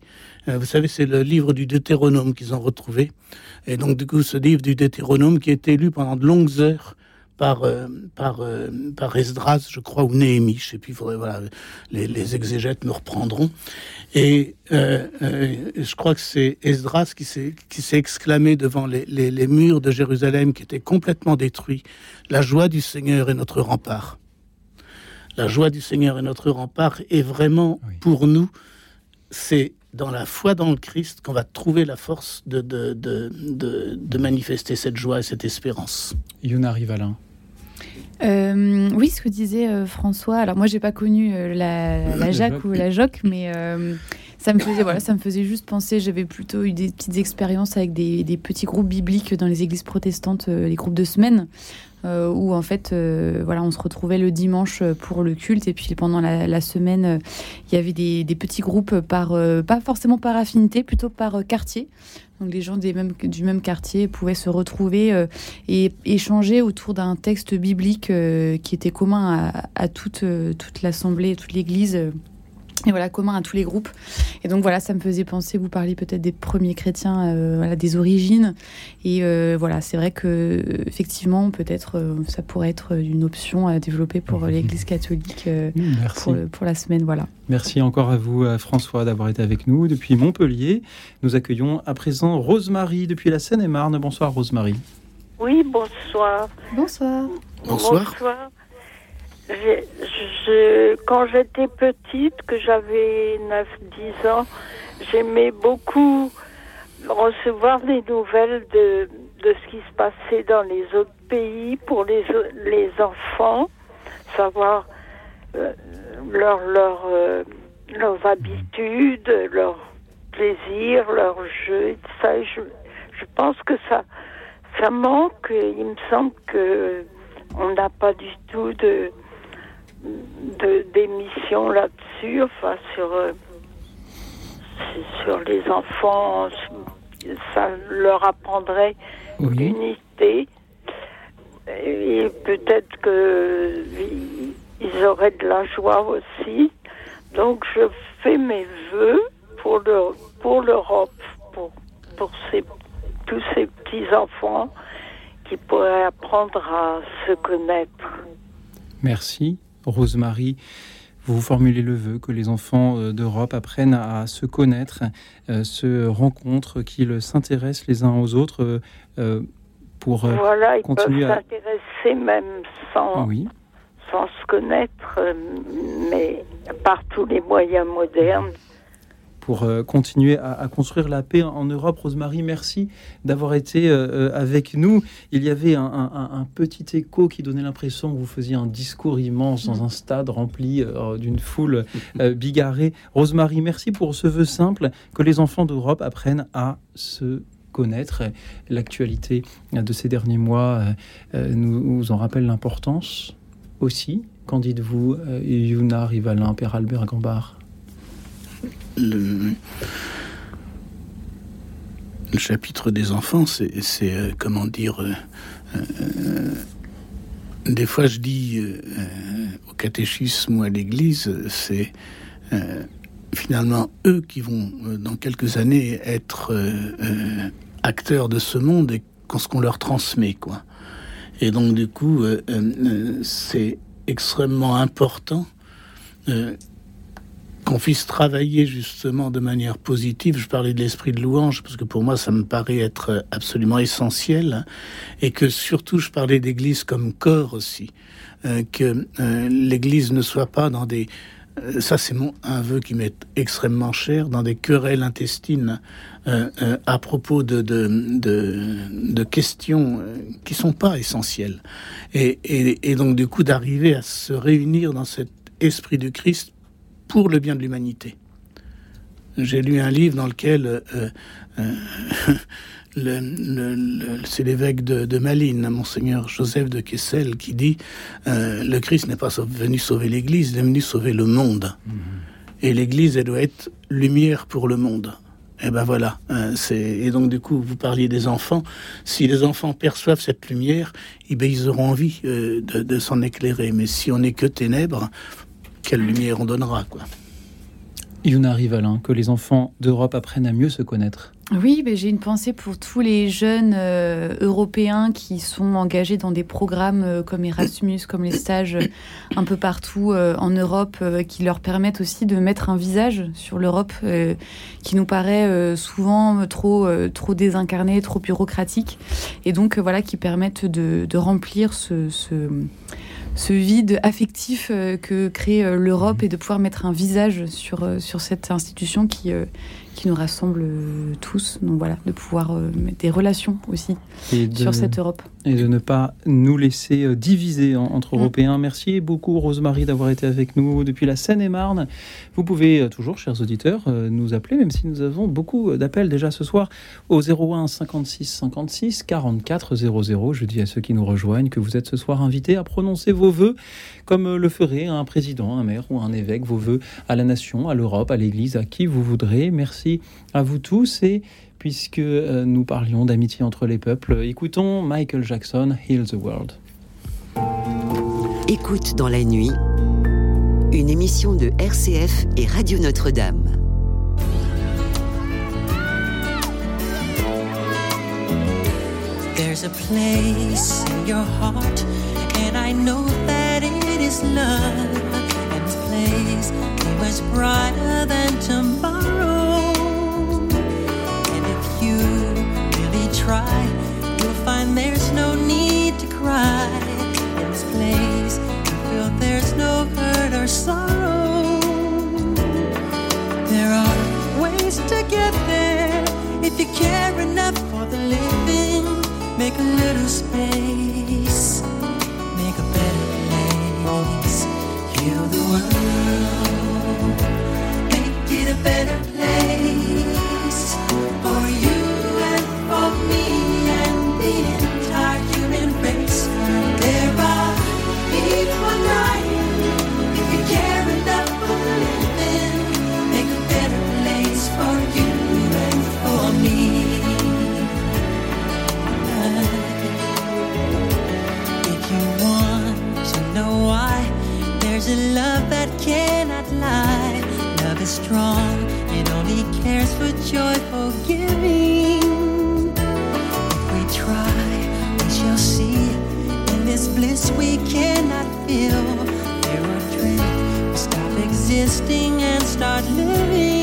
Euh, vous savez, c'est le livre du Deutéronome qu'ils ont retrouvé. Et donc, du coup, ce livre du Deutéronome qui a été lu pendant de longues heures par, euh, par, euh, par Esdras, je crois, ou Néhémie, je sais plus, faudrait, voilà, les, les, exégètes me reprendront. Et je crois que c'est Esdras qui s'est, exclamé devant les, les, les, murs de Jérusalem qui étaient complètement détruits. La joie du Seigneur est notre rempart. La joie du Seigneur est notre rempart. Et vraiment, pour nous, c'est dans la foi dans le Christ qu'on va trouver la force de, de, de, de, manifester cette joie et cette espérance. Yuna Rivalin. oui, ce que disait François. Alors moi, j'ai pas connu la, la Jacques ou la Joc, mais ça me faisait voilà, ça me faisait juste penser. J'avais plutôt eu des petites expériences avec des, des, petits groupes bibliques dans les églises protestantes, les groupes de semaine. Euh, où en fait, euh, voilà, on se retrouvait le dimanche pour le culte et puis pendant la, semaine, euh, il y avait des, petits groupes par, pas forcément par affinité, plutôt par quartier. Donc les gens du même quartier pouvaient se retrouver et échanger autour d'un texte biblique qui était commun à, à toute, toute l'assemblée, toute l'église et voilà, commun à tous les groupes. Et donc voilà, ça me faisait penser, vous parliez peut-être des premiers chrétiens, euh, voilà, des origines. Et euh, voilà, c'est vrai que effectivement, peut-être, euh, ça pourrait être une option à développer pour l'Église catholique pour, pour, la semaine. Voilà. Merci encore à vous, François, d'avoir été avec nous depuis Montpellier. Nous accueillons à présent Rosemary depuis la Seine-et-Marne. Bonsoir, Rosemary. Oui, bonsoir. Bonsoir. Bonsoir. bonsoir je, quand j'étais petite, que j'avais 9-10 ans, j'aimais beaucoup recevoir des nouvelles de, de ce qui se passait dans les autres pays pour les, les enfants, savoir euh, leur, leur, euh, leurs habitudes, leurs plaisirs, leurs jeux, et ça. je, je pense que ça, ça manque. Il me semble que on n'a pas du tout de d'émissions là-dessus, enfin sur euh, sur les enfants, ça leur apprendrait l'unité et peut-être que ils auraient de la joie aussi. Donc je fais mes voeux pour le pour l'Europe, pour pour ces, tous ces petits enfants qui pourraient apprendre à se connaître. Merci. Rosemary, vous formulez le vœu que les enfants euh, d'Europe apprennent à se connaître, euh, se rencontrent, qu'ils s'intéressent les uns aux autres euh, pour voilà, ils continuer peuvent s'intéresser même sans, sans se connaître, mais par tous les moyens modernes pour euh, continuer à, construire la paix en Europe. Rosemary, merci d'avoir été euh, euh, avec nous. Il y avait un, petit écho qui donnait l'impression que vous faisiez un discours immense dans un stade rempli d'une foule bigarrée. Rosemary, merci pour ce vœu simple que les enfants d'Europe apprennent à se connaître. L'actualité de ces derniers mois nous, en rappelle l'importance aussi. Qu'en dites-vous, Yuna Rivalin, Père Albert Gambard? Le, chapitre des enfants, c'est, euh, comment dire, euh, euh, des fois je dis au catéchisme ou à l'église, c'est finalement eux qui vont dans quelques années être acteurs de ce monde et ce qu'on leur transmet, quoi. Et donc du coup, c'est extrêmement important qu'on puisse travailler justement de manière positive. Je parlais de l'esprit de louange parce que pour moi ça me paraît être absolument essentiel. Et que surtout je parlais d'église comme corps aussi, euh, que euh, l'église ne soit pas dans des euh, ça c'est mon un vœu qui m'est extrêmement cher dans des querelles intestines à propos de, de, de, questions qui sont pas essentielles. Et, et, et donc du coup d'arriver à se réunir dans cet esprit du Christ pour le bien de l'humanité. J'ai lu un livre dans lequel euh, euh, le, c'est l'évêque de, Malines, monseigneur Joseph de Kessel, qui dit euh, le Christ n'est pas venu sauver l'Église, il est venu sauver le monde. Mhm. Et l'Église, elle doit être lumière pour le monde. Et ben voilà. c'est et donc du coup, vous parliez des enfants. Si les enfants perçoivent cette lumière, eh ben, ils auront envie de, de s'en éclairer. Mais si on n'est que ténèbres, quelle lumière on donnera, quoi. Yuna Rivalin, que les enfants d'Europe apprennent à mieux se connaître. Oui, j'ai une pensée pour tous les jeunes euh, européens qui sont engagés dans des programmes euh, comme Erasmus, comme les stages euh, un peu partout en Europe, qui leur permettent aussi de mettre un visage sur l'Europe qui nous paraît souvent trop, trop désincarné, trop bureaucratique, et donc voilà, qui permettent de, remplir ce ce vide affectif euh, que crée euh, l'Europe et de pouvoir mettre un visage sur, euh, sur cette institution qui, qui nous rassemble tous. Donc voilà, de pouvoir mettre des relations aussi sur cette Europe. Et de ne pas nous laisser diviser entre mm. Européens. Merci beaucoup Rosemary d'avoir été avec nous depuis la Seine-et-Marne. Vous pouvez toujours, chers auditeurs, nous appeler, même si nous avons beaucoup d'appels déjà ce soir, au 01 56 56 44 00. Je dis à ceux qui nous rejoignent que vous êtes ce soir invités à prononcer vos voeux comme le ferait un président, un maire ou un évêque, vos voeux à la nation, à l'Europe, à l'Église, à qui vous voudrez. Merci à vous tous et puisque euh, nous parlions d'amitié entre les peuples, écoutons Michael Jackson, Heal the World. Écoute dans la nuit, une émission de RCF et Radio Notre-Dame. There's a place in your heart, and I know that it is love. And this place is much brighter than tomorrow. And if you really try, you'll find there's no need to cry. In this place, you feel there's no hurt or sorrow. There are ways to get there if you care enough for the living make a little space, know why, there's a love that cannot lie. Love is strong, it only cares for joyful giving. If we try, we shall see. In this bliss we cannot feel. There are dreams, we stop existing and start living.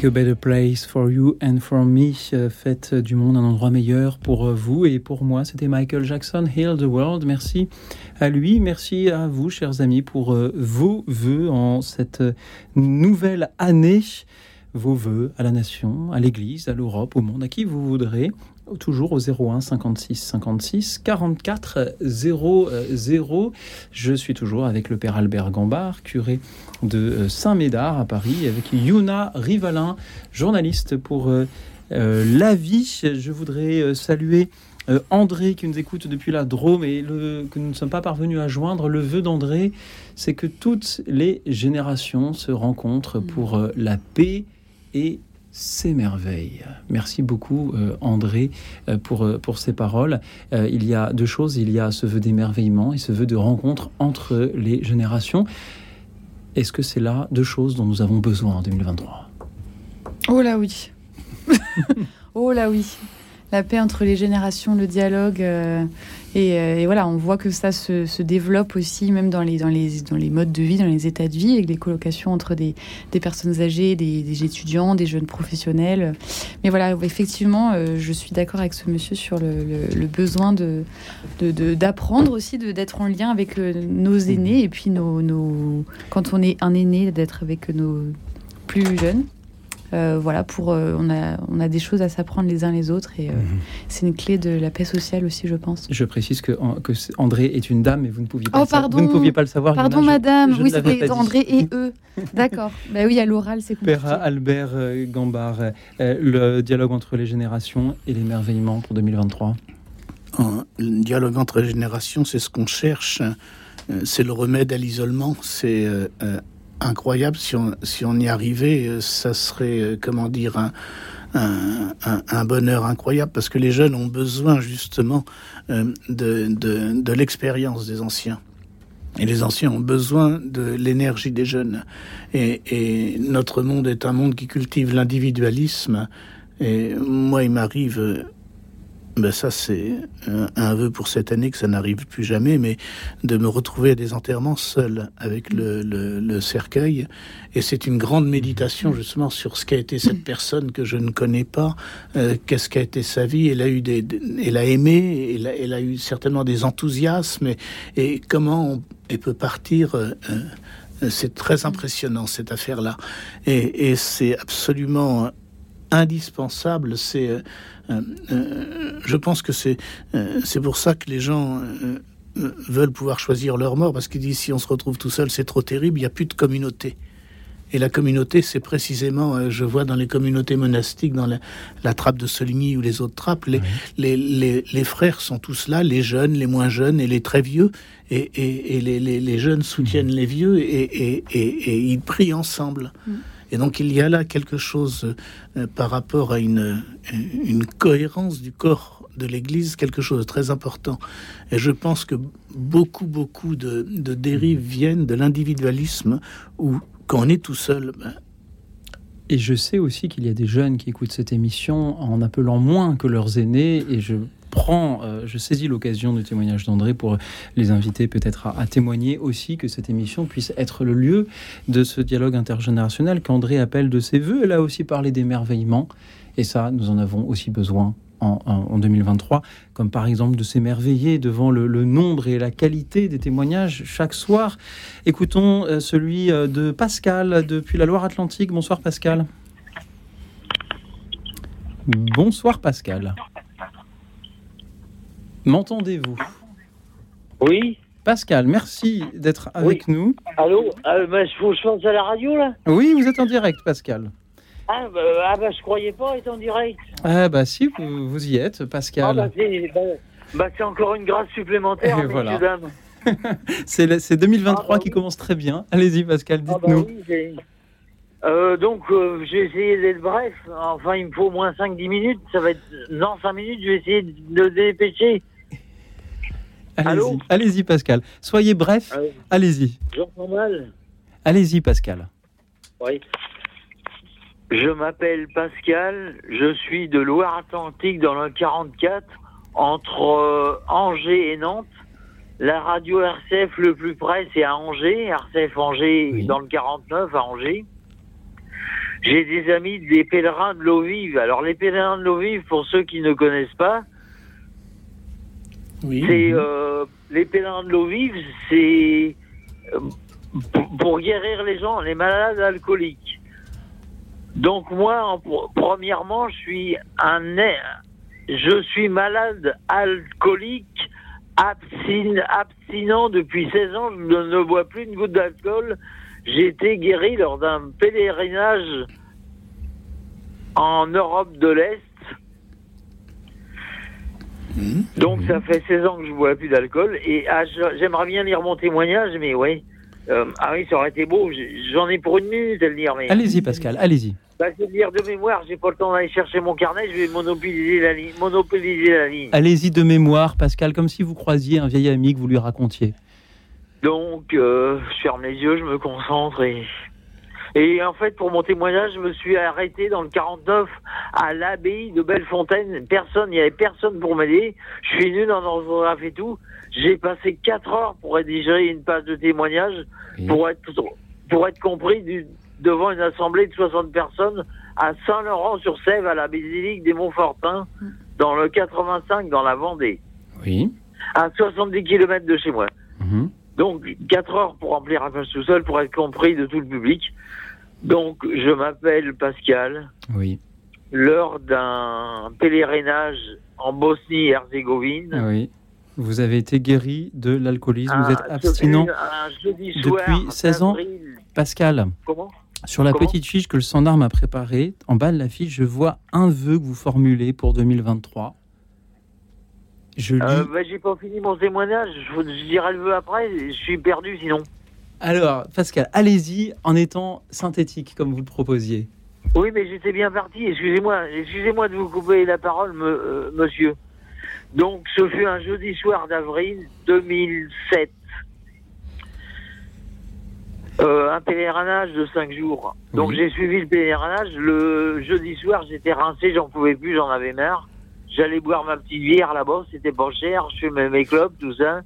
Make a better place for you and for me. Euh, Faites du monde un endroit meilleur pour euh, vous et pour moi. C'était Michael Jackson, Heal the World. Merci à lui. Merci à vous, chers amis, pour euh, vos vœux en cette euh, nouvelle année. Vos vœux à la nation, à l'Église, à l'Europe, au monde, à qui vous voudrez. Toujours au 01 56 56 44 00. Je suis toujours avec le Père Albert Gambard, curé de euh, Saint-Médard à Paris, avec Yuna Rivalin, journaliste pour euh, euh, La Vie. Je voudrais euh, saluer André qui nous écoute depuis la Drôme et le, que nous ne sommes pas parvenus à joindre. Le vœu d'André, c'est que toutes les générations se rencontrent pour euh, la paix et ces merveilles. Merci beaucoup euh, André euh, pour, euh, pour ces paroles. Il y a deux choses, il y a ce vœu d'émerveillement et ce vœu de rencontre entre les générations. Est-ce que c'est là deux choses dont nous avons besoin en 2023 Oh là oui. oh là oui. La paix entre les générations, le dialogue. Et, euh, et voilà, on voit que ça se, développe aussi, même dans les, dans, les, dans les modes de vie, dans les états de vie, avec les colocations entre des, des personnes âgées, des, des étudiants, des jeunes professionnels. Mais voilà, effectivement, euh, je suis d'accord avec ce monsieur sur le, besoin de d'apprendre aussi, d'être en lien avec euh, nos aînés, et puis nos, quand on est un aîné, d'être avec nos plus jeunes. Euh, voilà, pour euh, on a on a des choses à s'apprendre les uns les autres et euh, c'est une clé de la paix sociale aussi, je pense. Je précise que, André est une dame et vous ne pouviez pas, Oh le sa- pardon, vous ne pouviez pas le savoir. Pardon Lina, madame, je oui c'était. André et eux. D'accord. bah oui, à l'oral c'est compliqué. Père Albert Gambard, euh, le dialogue entre les générations et l'émerveillement pour 2023. Un- Le dialogue entre générations, c'est ce qu'on cherche. C'est le remède à l'isolement. C'est incroyable. Si on, si on y arrivait, euh, ça serait, euh, comment dire, un, un, bonheur incroyable parce que les jeunes ont besoin justement euh, de, de, l'expérience des anciens. Et les anciens ont besoin de l'énergie des jeunes. Et, notre monde est un monde qui cultive l'individualisme. Et moi, il m'arrive ben ça, c'est un, vœu pour cette année que ça n'arrive plus jamais, mais de me retrouver à des enterrements seul avec le, cercueil. Et c'est une grande méditation justement sur ce qu'a été cette personne que je ne connais pas, euh, qu'est-ce qu'a été sa vie. Elle a eu des, elle a aimé, elle a, eu certainement des enthousiasmes, et, comment elle peut partir. euh, euh, c'est très impressionnant cette affaire-là, et, et c'est absolument indispensable. C'est, je pense que c'est, euh, c'est pour ça que les gens euh, euh, veulent pouvoir choisir leur mort parce qu'ils disent si on se retrouve tout seul, c'est trop terrible. Il n'y a plus de communauté. Et la communauté, c'est précisément, euh, je vois dans les communautés monastiques, dans la, la trappe de Soligny ou les autres trappes, les, les, les, les frères sont tous là, les jeunes, les moins jeunes et les très vieux. Et, et, et les, les, les jeunes soutiennent les vieux et, et, et, et ils prient ensemble. Et donc il y a là quelque chose euh, par rapport à une, cohérence du corps de l'Église, quelque chose de très important. Et je pense que beaucoup, beaucoup de, de dérives viennent de l'individualisme où quand on est tout seul, ben, Et je sais aussi qu'il y a des jeunes qui écoutent cette émission en appelant moins que leurs aînés et je euh, je saisis l'occasion du témoignage d'André pour les inviter peut-être à, témoigner aussi que cette émission puisse être le lieu de ce dialogue intergénérationnel qu'André appelle de ses voeux. Elle a aussi parlé d'émerveillement et ça, nous en avons aussi besoin en, en- en 2023, comme par exemple de s'émerveiller devant le, le nombre et la qualité des témoignages chaque soir. Écoutons euh, celui euh, de Pascal depuis la Loire-Atlantique. Bonsoir Pascal. Bonsoir Pascal. M'entendez-vous Oui. Pascal, merci d'être avec nous. Allô euh, bah, faut que je pense à la radio, là Oui, vous êtes en direct Pascal. ah bah, ah, bah, je croyais pas être en direct. Ah bah si, vous, vous y êtes Ah, Pascal. bah, c'est bah, c'est encore une grâce supplémentaire, Et voilà. C'est le- c'est 2023 qui commence très bien. Allez-y Pascal, Ah, dites-nous. oui, Euh, donc, euh, j'ai essayé d'être bref. Enfin, il me faut au moins 5-10 minutes. Ça va être... Non, 5 minutes, je vais essayer de dépêcher. Allez-y, allez-y Pascal. Soyez bref, allez-y. Allez-y Pascal. Oui. Je m'appelle Pascal, je suis de Loire-Atlantique dans le 44, entre euh, Angers et Nantes. La radio RCF le plus près, c'est à Angers, RCF Angers dans le 49 à Angers. J'ai des amis des pèlerins de l'eau vive. Alors les pèlerins de l'eau vive, pour ceux qui ne connaissent pas, c'est euh, les pèlerins de l'eau vive, c'est euh, pour, guérir les gens, les malades alcooliques. Donc moi, en- premièrement, je suis un, je suis malade alcoolique, abstine- abstinent depuis 16 ans. Je ne bois plus une goutte d'alcool. J'ai été guéri lors d'un pèlerinage en Europe de l'Est. Donc ça fait 16 ans que je bois plus d'alcool et ah, j'aimerais bien lire mon témoignage, mais oui. Euh, ah oui, ça aurait été beau. J'en ai pour une minute à le lire, mais. Allez-y Pascal, allez-y. Bah, je vais le lire de mémoire. J'ai pas le temps d'aller chercher mon carnet. Je vais monopoliser la ligne. Monopoliser la ligne. Allez-y de mémoire Pascal, comme si vous croisiez un vieil ami que vous lui racontiez. Donc, euh, je ferme les yeux, je me concentre et. Et en fait, pour mon témoignage, je me suis arrêté dans le 49 à l'abbaye de Bellefontaine. Personne, il n'y avait personne pour m'aider. Je suis nul en orthographe et tout. J'ai passé 4 heures pour rédiger une page de témoignage pour être, pour être compris du- devant une assemblée de 60 personnes à Saint-Laurent-sur-Sèvre, à la basilique des Montfortins, dans le 85, dans la Vendée. Oui. À 70 km de chez moi. Mhm. Donc, 4 heures pour remplir un page tout seul, pour être compris de tout le public. Donc, je m'appelle Pascal. Oui. Lors d'un pèlerinage en Bosnie-Herzégovine, Oui. Vous avez été guéri de l'alcoolisme, vous un- êtes abstinent un jeudi soir, depuis 16 ans. Pascal, Comment? Sur la Comment? petite fiche que le standard m'a préparée, en bas de la fiche, je vois un vœu que vous formulez pour 2023. Je lis. Euh, bah, j'ai pas fini mon témoignage. Je, je dirai le vœu après. Je suis perdu sinon. Alors, Pascal, allez-y en étant synthétique comme vous le proposiez. Oui, mais j'étais bien parti. Excusez-moi, excusez-moi de vous couper la parole, me- euh, monsieur. Donc, ce fut un jeudi soir d'avril 2007. Euh, un pèlerinage de cinq jours. Donc, j'ai suivi le pèlerinage. Le jeudi soir, j'étais rincé, j'en pouvais plus, j'en avais marre. J'allais boire ma petite bière là-bas, c'était pas cher. Je fumais mes clubs, tout ça.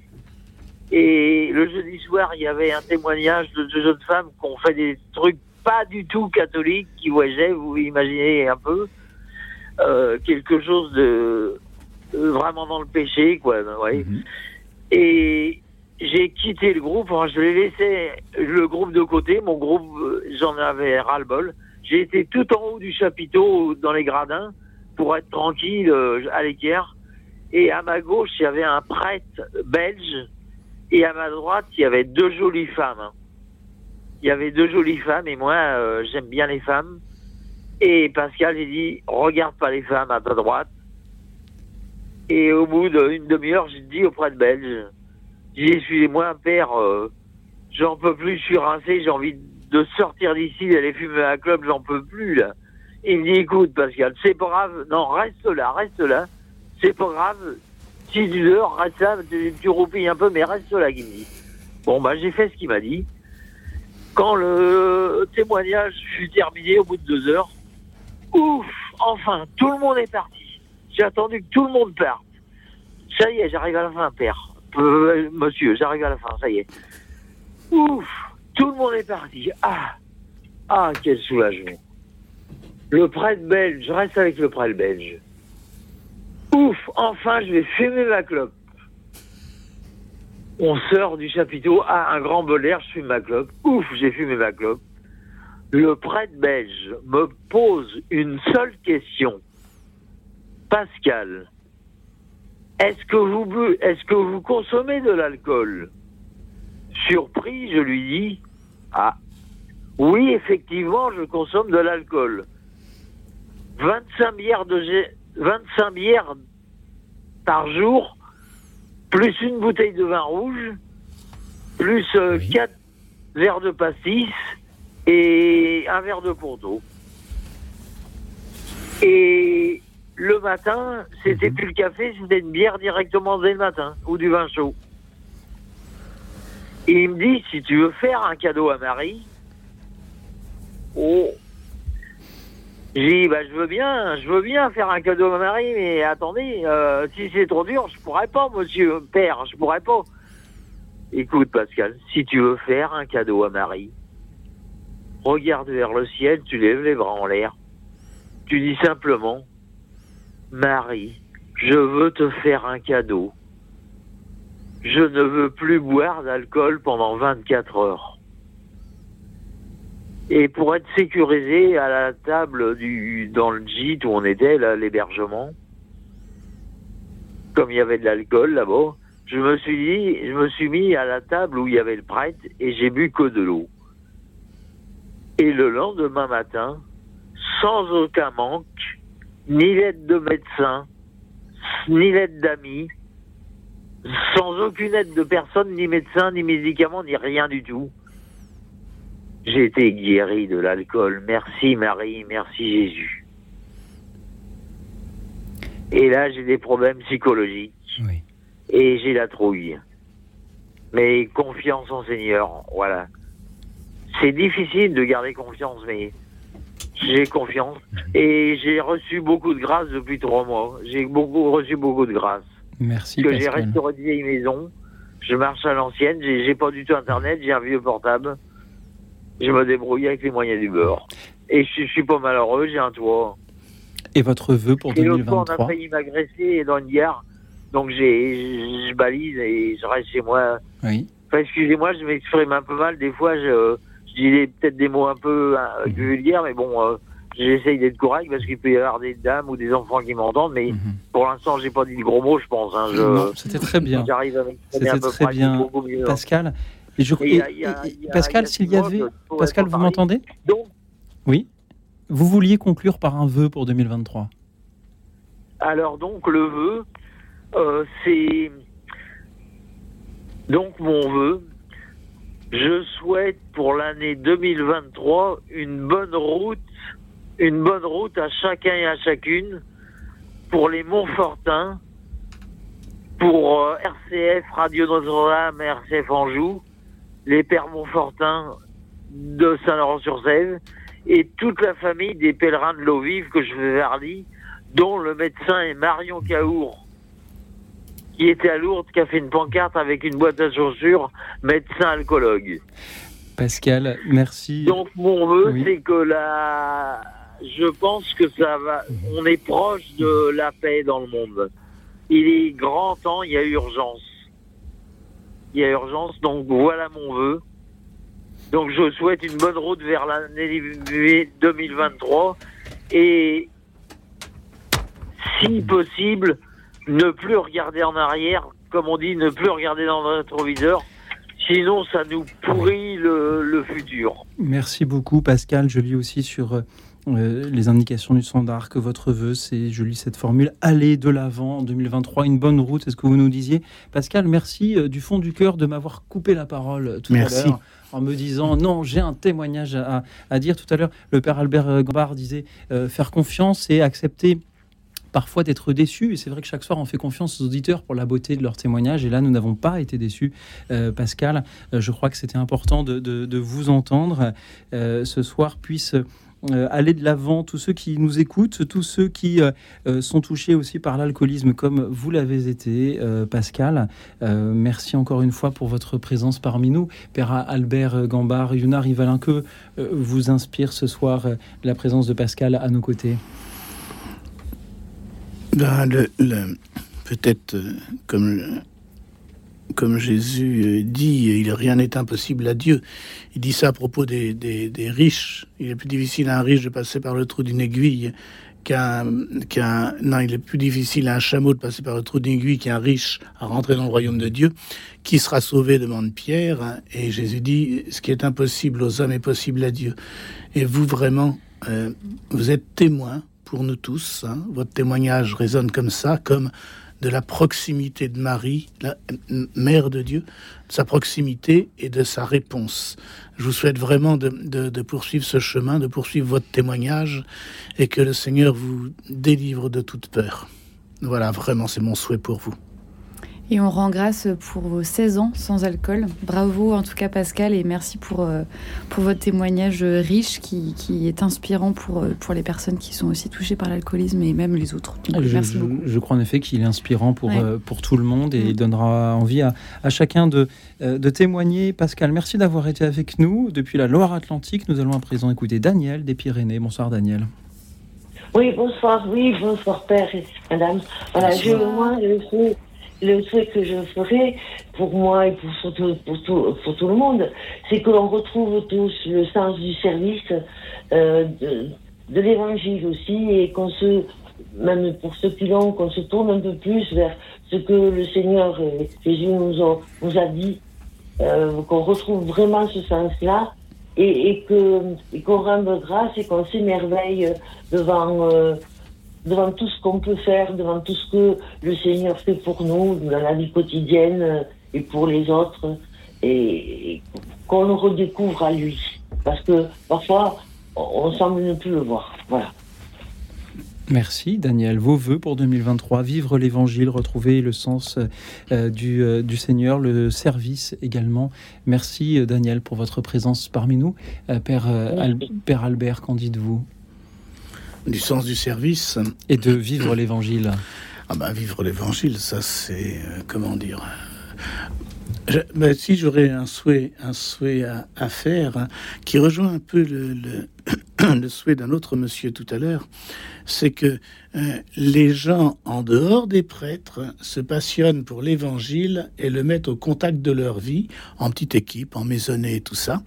Et le jeudi soir, il y avait un témoignage de deux jeunes femmes qui ont fait des trucs pas du tout catholiques, qui voyageaient, vous imaginez un peu, euh, quelque chose de euh, vraiment dans le péché, quoi. vous voyez. Et j'ai quitté le groupe, enfin, je l'ai laissé le groupe de côté, mon groupe, euh, j'en avais ras-le-bol. J'ai été tout en haut du chapiteau, dans les gradins, pour être tranquille euh, à l'équerre. Et à ma gauche, il y avait un prêtre belge, et à ma droite, il y avait deux jolies femmes. hein. Il y avait deux jolies femmes, et moi, euh, j'aime bien les femmes. Et Pascal, j'ai dit, regarde pas les femmes à ta droite. Et au bout d'une demi-heure, j'ai dit au prêtre belge, j'ai dit, excusez-moi, père, euh, j'en peux plus, je suis rincé, j'ai envie de sortir d'ici, d'aller fumer un club, j'en peux plus, là. Il me dit, écoute, Pascal, c'est pas grave, non, reste là, reste là, c'est pas grave, tu dors, reste là, tu, roupilles un peu, mais reste là, dit. Bon, bah, j'ai fait ce qu'il m'a dit. Quand le témoignage fut terminé, au bout de deux heures, ouf, enfin, tout le monde est parti. J'ai attendu que tout le monde parte. Ça y est, j'arrive à la fin, père. Euh, monsieur, j'arrive à la fin, ça y est. Ouf, tout le monde est parti. Ah, ah, quel soulagement. Le prêtre belge, reste avec le prêtre belge. Ouf, enfin, je vais fumer ma clope. On sort du chapiteau, ah, un grand bol je fume ma clope. Ouf, j'ai fumé ma clope. Le prêtre belge me pose une seule question. Pascal, est-ce que vous est-ce que vous consommez de l'alcool? Surpris, je lui dis Ah, oui, effectivement, je consomme de l'alcool. 25 bières de 25 bières par jour, plus une bouteille de vin rouge, plus 4 verres de pastis et un verre de Porto. Et le matin, c'était plus le café, c'était une bière directement dès le matin, ou du vin chaud. Et il me dit, si tu veux faire un cadeau à Marie, oh, j'ai dit, bah, je veux bien, je veux bien faire un cadeau à Marie, mais attendez, euh, si c'est trop dur, je pourrais pas, monsieur père, je pourrais pas. Écoute, Pascal, si tu veux faire un cadeau à Marie, regarde vers le ciel, tu lèves les bras en l'air, tu dis simplement, Marie, je veux te faire un cadeau. Je ne veux plus boire d'alcool pendant 24 heures. Et pour être sécurisé à la table du, dans le gîte où on était, là, l'hébergement, comme il y avait de l'alcool là-bas, je me suis dit, je me suis mis à la table où il y avait le prêtre et j'ai bu que de l'eau. Et le lendemain matin, sans aucun manque, ni l'aide de médecin, ni l'aide d'amis, sans aucune aide de personne, ni médecin, ni médicaments, ni rien du tout. J'ai été guéri de l'alcool. Merci Marie, merci Jésus. Et là, j'ai des problèmes psychologiques. Et j'ai la trouille. Mais confiance en Seigneur, voilà. C'est difficile de garder confiance, mais j'ai confiance. Et j'ai reçu beaucoup de grâce depuis trois mois. J'ai beaucoup reçu beaucoup de grâce. Merci. Que j'ai restauré de vieilles maisons. Je marche à l'ancienne. J'ai pas du tout internet. J'ai un vieux portable. Je me débrouille avec les moyens du beurre. Et je, je suis pas malheureux. J'ai un toit. Et votre vœu pour Et l'autre fois, on a 2023 failli m'agresser dans une gare. Donc j'ai, je balise et je reste chez moi. Oui. Enfin, excusez-moi, je m'exprime un peu mal. Des fois, je, je dis peut-être des mots un peu euh, vulgaires, mais bon, euh, j'essaye d'être correct parce qu'il peut y avoir des dames ou des enfants qui m'entendent. Mais pour l'instant, j'ai pas dit de gros mots, je pense. Hein, je, Non, c'était très bien. J'arrive à C'était très bien. Pascal. Et je... Et et- et- Pascal, s'il y avait... Pascal, vous m'entendez Oui. Vous vouliez conclure par un vœu pour 2023 Alors donc le vœu, euh, c'est donc mon vœu. Je souhaite pour l'année 2023 une bonne route, une bonne route à chacun et à chacune pour les Montfortins, pour euh, RCF Radio Notre-Dame, et RCF Anjou, les Pères Montfortins de Saint-Laurent-sur-Sèvre et toute la famille des pèlerins de l'eau vive que je vais vers Lille, dont le médecin est Marion Caour, qui était à Lourdes, qui a fait une pancarte avec une boîte à chaussures, médecin alcoologue. Pascal, merci. Donc mon vœu, Oui. c'est que la, je pense que ça va, on est proche de la paix dans le monde. Il est grand temps, il y a urgence. Il y a urgence, donc voilà mon vœu. Donc je souhaite une bonne route vers l'année 2023 et si possible, ne plus regarder en arrière, comme on dit, ne plus regarder dans le rétroviseur, sinon ça nous pourrit le, le futur. Merci beaucoup, Pascal. Je lis aussi sur euh, les indications du standard que votre vœu, c'est, je lis cette formule, aller de l'avant en 2023, une bonne route, c'est ce que vous nous disiez. Pascal, merci euh, du fond du cœur de m'avoir coupé la parole euh, tout Merci. à l'heure en me disant non, j'ai un témoignage à, à dire. Tout à l'heure, le père Albert Gambard disait euh, faire confiance et accepter parfois d'être déçu. Et c'est vrai que chaque soir, on fait confiance aux auditeurs pour la beauté de leur témoignage. Et là, nous n'avons pas été déçus. Euh, Pascal, euh, je crois que c'était important de, de- de vous entendre euh, ce soir, puisse euh, aller de l'avant, tous ceux qui nous écoutent, tous ceux qui euh, euh, sont touchés aussi par l'alcoolisme comme vous l'avez été, Pascal. Merci encore une fois pour votre présence parmi nous. Père Albert Gambard, Yuna Rivalin, que vous inspire ce soir la présence de Pascal à nos côtés Ben, Peut-être comme, comme Jésus euh, dit, il, rien n'est impossible à Dieu. Il dit ça à propos des, riches. Il est plus difficile à un riche de passer par le trou d'une aiguille qu'un, non, il est plus difficile à un chameau de passer par le trou d'une aiguille qu'un riche à rentrer dans le royaume de Dieu. Qui sera sauvé demande Pierre. Et Jésus dit, ce qui est impossible aux hommes est possible à Dieu. Et vous vraiment, euh, vous êtes témoin pour nous tous. hein. Votre témoignage résonne comme ça, comme de la proximité de Marie, la mère de Dieu, de sa proximité et de sa réponse. Je vous souhaite vraiment de- de poursuivre ce chemin, de poursuivre votre témoignage et que le Seigneur vous délivre de toute peur. Voilà, vraiment, c'est mon souhait pour vous. Et on rend grâce pour vos 16 ans sans alcool. Bravo en tout cas Pascal et merci pour, euh, pour votre témoignage riche qui, qui, est inspirant pour, euh, pour les personnes qui sont aussi touchées par l'alcoolisme et même les autres. Donc, je, merci beaucoup. Je, crois en effet qu'il est inspirant pour, ouais. euh, pour tout le monde et mm. il donnera envie à, à chacun de, euh, de témoigner. Pascal, merci d'avoir été avec nous depuis la Loire-Atlantique. Nous allons à présent écouter Daniel des Pyrénées. Bonsoir Daniel. Oui, bonsoir, oui, bonsoir père et madame. Voilà, je, moi, je suis le souhait que je ferai pour moi et pour, surtout, pour, tout, pour tout le monde, c'est que l'on retrouve tous le sens du service euh, de, l'évangile aussi et qu'on se, même pour ceux qui l'ont, qu'on se tourne un peu plus vers ce que le Seigneur Jésus nous a, nous a dit, euh, qu'on retrouve vraiment ce sens-là et, et et qu'on rende grâce et qu'on s'émerveille devant euh, devant tout ce qu'on peut faire, devant tout ce que le Seigneur fait pour nous dans la vie quotidienne et pour les autres, et, qu'on le redécouvre à lui. Parce que parfois, on semble ne plus le voir. Voilà. Merci Daniel. Vos voeux pour 2023, vivre l'évangile, retrouver le sens euh, du, euh, du, Seigneur, le service également. Merci euh, Daniel pour votre présence parmi nous. Euh, Père, Al Père Albert, qu'en dites-vous? Du sens du service. Et de vivre l'évangile. Ah ben, vivre l'évangile, ça c'est, euh, comment dire... Je, ben, si j'aurais un souhait, un souhait à, à, faire, hein, qui rejoint un peu le, le, le souhait d'un autre monsieur tout à l'heure, c'est que euh, les gens en dehors des prêtres se passionnent pour l'évangile et le mettent au contact de leur vie, en petite équipe, en maisonnée et tout ça,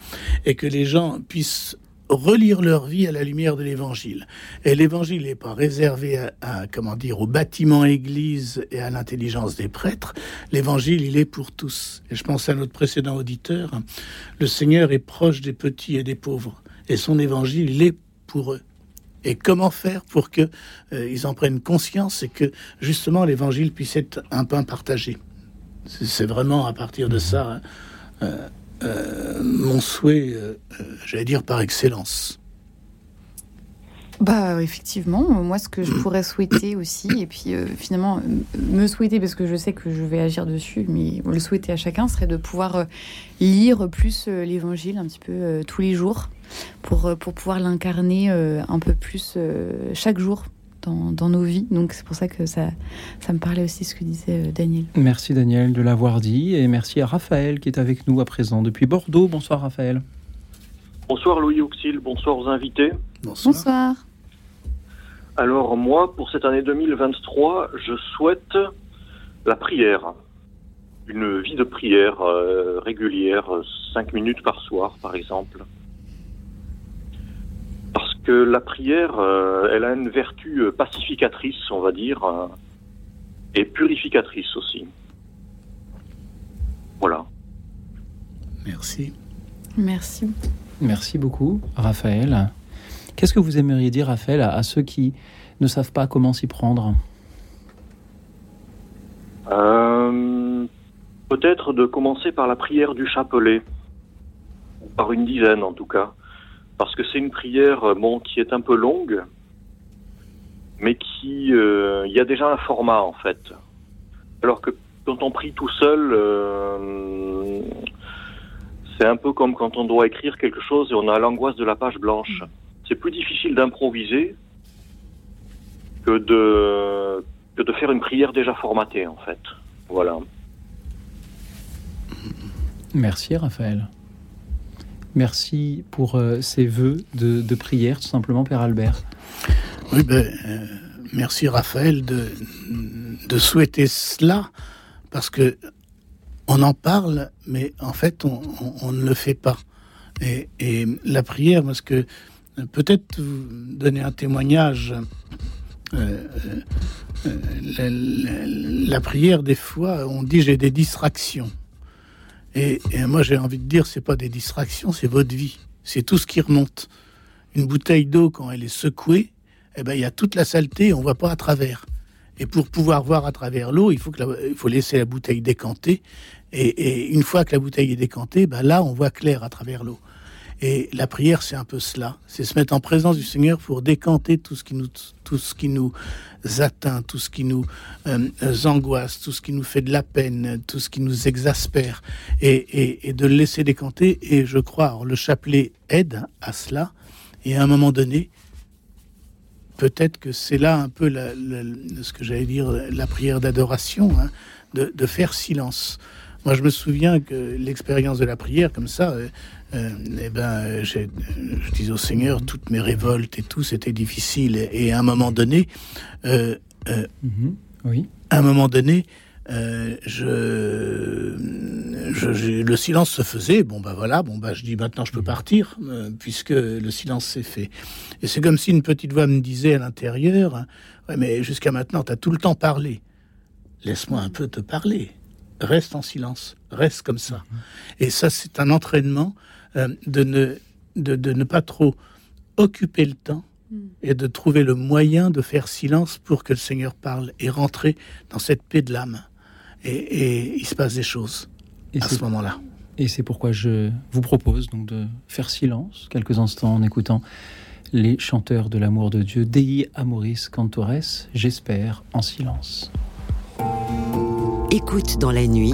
et que les gens puissent relire leur vie à la lumière de l'évangile. Et l'évangile n'est pas réservé à, à, comment dire, au bâtiment église et à l'intelligence des prêtres. L'évangile, il est pour tous. Et je pense à notre précédent auditeur. Le Seigneur est proche des petits et des pauvres. Et son évangile, il est pour eux. Et comment faire pour que euh, ils en prennent conscience et que justement l'évangile puisse être un pain partagé? C'est vraiment à partir de ça. Hein, euh, euh, mon souhait, euh, j'allais dire par excellence. Bah effectivement, moi ce que je pourrais souhaiter aussi, et puis euh, finalement me souhaiter parce que je sais que je vais agir dessus, mais le souhaiter à chacun serait de pouvoir euh, lire plus euh, l'évangile un petit peu euh, tous les jours pour, pour pouvoir l'incarner euh, un peu plus chaque jour dans, dans, nos vies. Donc c'est pour ça que ça, ça me parlait aussi ce que disait Daniel. Merci Daniel de l'avoir dit et merci à Raphaël qui est avec nous à présent depuis Bordeaux. Bonsoir Raphaël. Bonsoir Louis Auxil, bonsoir aux invités. Bonsoir. bonsoir. Alors moi, pour cette année 2023, je souhaite la prière. Une vie de prière euh, régulière, cinq minutes par soir par exemple. Que la prière, euh, elle a une vertu pacificatrice, on va dire, euh, et purificatrice aussi. Voilà. Merci. Merci. Merci beaucoup, Raphaël. Qu'est-ce que vous aimeriez dire, Raphaël, à, à ceux qui ne savent pas comment s'y prendre? Euh, Peut-être de commencer par la prière du chapelet, par une dizaine en tout cas, parce que c'est une prière bon, qui est un peu longue, mais qui euh, il y a déjà un format en fait. Alors que quand on prie tout seul, euh, c'est un peu comme quand on doit écrire quelque chose et on a l'angoisse de la page blanche. C'est plus difficile d'improviser que de, que de faire une prière déjà formatée, en fait. Voilà. Merci, Raphaël. Merci pour euh, ces vœux de, prière, tout simplement, Père Albert. Oui, ben, euh, merci, Raphaël, de, souhaiter cela, parce que on en parle, mais en fait, on, ne le fait pas. Et, la prière, parce que peut-être donner un témoignage. Euh, euh, la, prière, des fois, on dit j'ai des distractions. Et, moi, j'ai envie de dire, c'est pas des distractions, c'est votre vie. C'est tout ce qui remonte. Une bouteille d'eau, quand elle est secouée, eh ben, il y a toute la saleté, on voit pas à travers. Et pour pouvoir voir à travers l'eau, il faut laisser la bouteille décanter. Et, et, une fois que la bouteille est décantée, ben là, on voit clair à travers l'eau. Et la prière, c'est un peu cela. C'est se mettre en présence du Seigneur pour décanter tout ce qui nous, tout ce qui nous atteint, tout ce qui nous euh, angoisse, tout ce qui nous fait de la peine, tout ce qui nous exaspère, et, de le laisser décanter. Et je crois, le chapelet aide à cela. Et à un moment donné, peut-être que c'est là un peu ce que j'allais dire, la prière d'adoration, hein, de, faire silence. Moi, je me souviens que l'expérience de la prière, comme ça, euh, euh, eh ben, je disais au Seigneur, toutes mes révoltes et tout, c'était difficile. Et, à un moment donné, euh, mhm. oui. à un moment donné, je, le silence se faisait. Bon, bah voilà, bon, bah je dis maintenant je peux partir, puisque le silence s'est fait. Et c'est comme si une petite voix me disait à l'intérieur Ouais, mais jusqu'à maintenant, tu as tout le temps parlé. Laisse-moi un peu te parler. Reste en silence. Reste comme ça. Et ça, c'est un entraînement euh, de, ne, de, de, ne pas trop occuper le temps et de trouver le moyen de faire silence pour que le Seigneur parle et rentrer dans cette paix de l'âme. Et, et, il se passe des choses et à ce moment-là. Et c'est pourquoi je vous propose donc de faire silence quelques instants en écoutant les chanteurs de l'amour de Dieu, Dei Amoris Cantores, j'espère en silence. Écoute dans la nuit,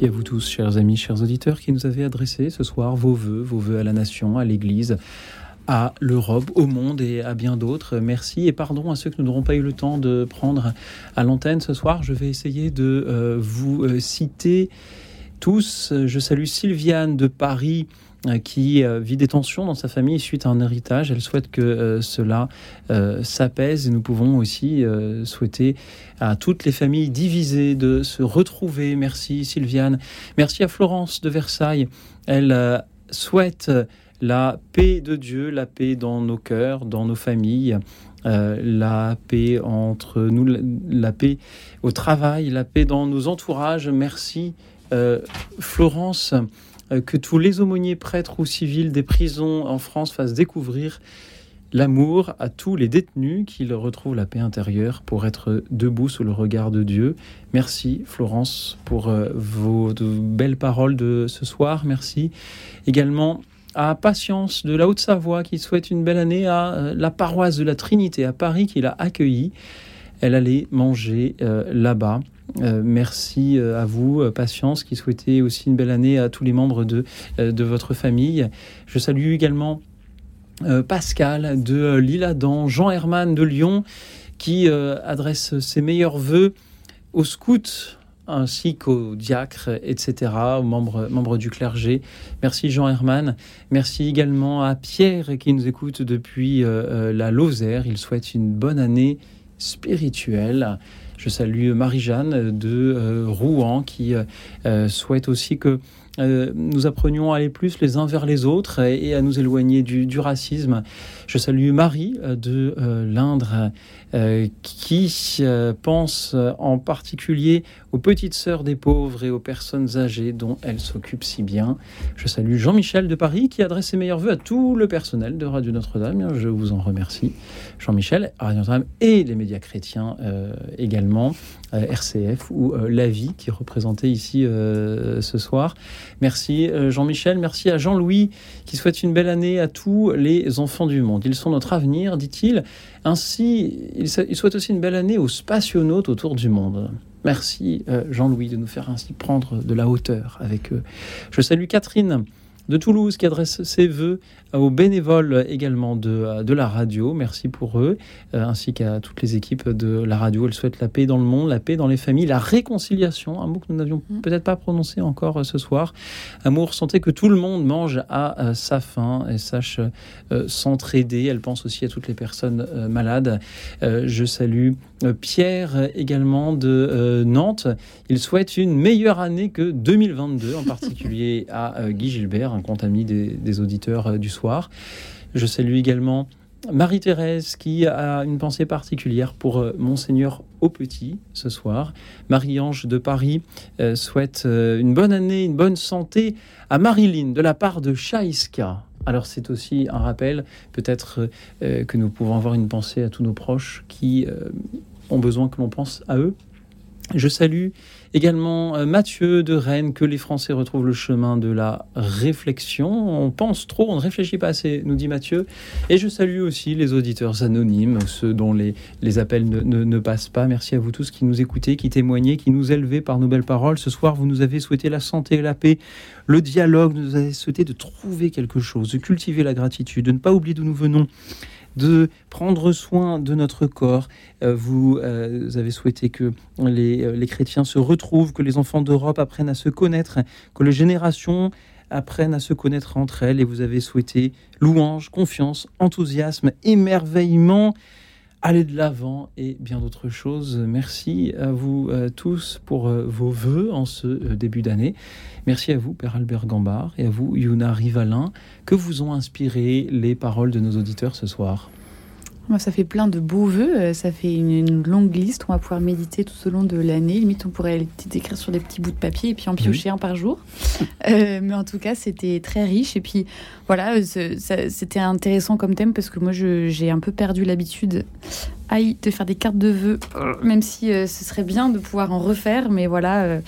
Merci à vous tous, chers amis, chers auditeurs, qui nous avez adressé ce soir vos voeux, vos voeux à la nation, à l'Église, à l'Europe, au monde et à bien d'autres. Merci et pardon à ceux que nous n'aurons pas eu le temps de prendre à l'antenne ce soir. Je vais essayer de euh, vous euh, citer tous. Je salue Sylviane de Paris qui euh, vit des tensions dans sa famille suite à un héritage. Elle souhaite que euh, cela s'apaise et nous pouvons aussi souhaiter à toutes les familles divisées de se retrouver. Merci Sylviane. Merci à Florence de Versailles. Elle souhaite la paix de Dieu, la paix dans nos cœurs, dans nos familles. la paix entre nous, la paix au travail, la paix dans nos entourages. Merci Florence. Euh, que tous les aumôniers, prêtres ou civils des prisons en France fassent découvrir l'amour à tous les détenus, qu'ils retrouvent la paix intérieure pour être debout sous le regard de Dieu. Merci Florence pour euh, vos belles paroles de ce soir. Merci également à Patience de la Haute-Savoie qui souhaite une belle année à euh, la paroisse de la Trinité à Paris qui l'a accueillie. Elle allait manger là-bas. Euh, merci euh, à vous, euh, Patience, qui souhaitait aussi une belle année à tous les membres de, de votre famille. Je salue également Pascal de Lille-Adam, Jean Herman de Lyon, qui adresse ses meilleurs voeux aux scouts ainsi qu'aux diacres, etc., aux membres, membres du clergé. Merci Jean Herman. Merci également à Pierre qui nous écoute depuis la Lozère. Il souhaite une bonne année spirituelle. Je salue Marie-Jeanne de Rouen qui souhaite aussi que euh, nous apprenions à aller plus les uns vers les autres et, à nous éloigner du, racisme. Je salue Marie euh, de euh, l'Indre qui pense en particulier aux petites sœurs des pauvres et aux personnes âgées dont elle s'occupe si bien. Je salue Jean-Michel de Paris qui adresse ses meilleurs voeux à tout le personnel de Radio Notre-Dame. Je vous en remercie. Jean-Michel, Radio Notre-Dame et les médias chrétiens également, RCF ou La Vie qui est représenté ici ce soir. Merci euh, Jean-Michel, merci à Jean-Louis qui souhaite une belle année à tous les enfants du monde. Ils sont notre avenir, dit-il. Ainsi, il souhaite aussi une belle année aux spationautes autour du monde. Merci euh, Jean-Louis de nous faire ainsi prendre de la hauteur avec eux. Je salue Catherine de Toulouse qui adresse ses voeux aux bénévoles également de, de la radio. Merci pour eux, euh, ainsi qu'à toutes les équipes de la radio. Elle souhaite la paix dans le monde, la paix dans les familles, la réconciliation, un mot que nous n'avions mm. peut-être pas prononcé encore euh, ce soir. Amour, santé, que tout le monde mange à euh, sa faim et sache s'entraider. Elle pense aussi à toutes les personnes malades. je salue Pierre également de Nantes. Il souhaite une meilleure année que 2022, en particulier à Guy Gilbert, un compte ami des, auditeurs du soir je salue également Marie-Thérèse qui a une pensée particulière pour euh, Monseigneur au petit ce soir. Marie-Ange de Paris euh, souhaite euh, une bonne année, une bonne santé à Marilyn de la part de Chaïska. Alors c'est aussi un rappel, peut-être que nous pouvons avoir une pensée à tous nos proches qui ont besoin que l'on pense à eux. Je salue Également euh, Mathieu de Rennes, que les Français retrouvent le chemin de la réflexion. On pense trop, on ne réfléchit pas assez, nous dit Mathieu. Et je salue aussi les auditeurs anonymes, ceux dont les, les appels ne, ne, passent pas. Merci à vous tous qui nous écoutez, qui témoignez, qui nous élevez par nos belles paroles. Ce soir, vous nous avez souhaité la santé et la paix, le dialogue, vous nous avez souhaité de trouver quelque chose, de cultiver la gratitude, de ne pas oublier d'où nous venons de prendre soin de notre corps. Euh, vous, euh, avez souhaité que les, euh, les, chrétiens se retrouvent, que les enfants d'Europe apprennent à se connaître, que les générations apprennent à se connaître entre elles. Et vous avez souhaité louange, confiance, enthousiasme, émerveillement aller de l'avant et bien d'autres choses. Merci à vous tous pour vos voeux en ce début d'année. Merci à vous, Père Albert Gambard, et à vous, Yuna Rivalin, que vous ont inspiré les paroles de nos auditeurs ce soir. Ça fait plein de beaux voeux, euh, ça fait une, longue liste qu'on va pouvoir méditer tout au long de l'année. Limite, on pourrait écrire sur des petits bouts de papier et puis en piocher un par jour. Euh, mais en tout cas, c'était très riche. Et puis voilà, euh, c'était intéressant comme thème parce que moi, j'ai un peu perdu l'habitude de faire des cartes de vœux, même si ce serait bien de pouvoir en refaire. Mais voilà,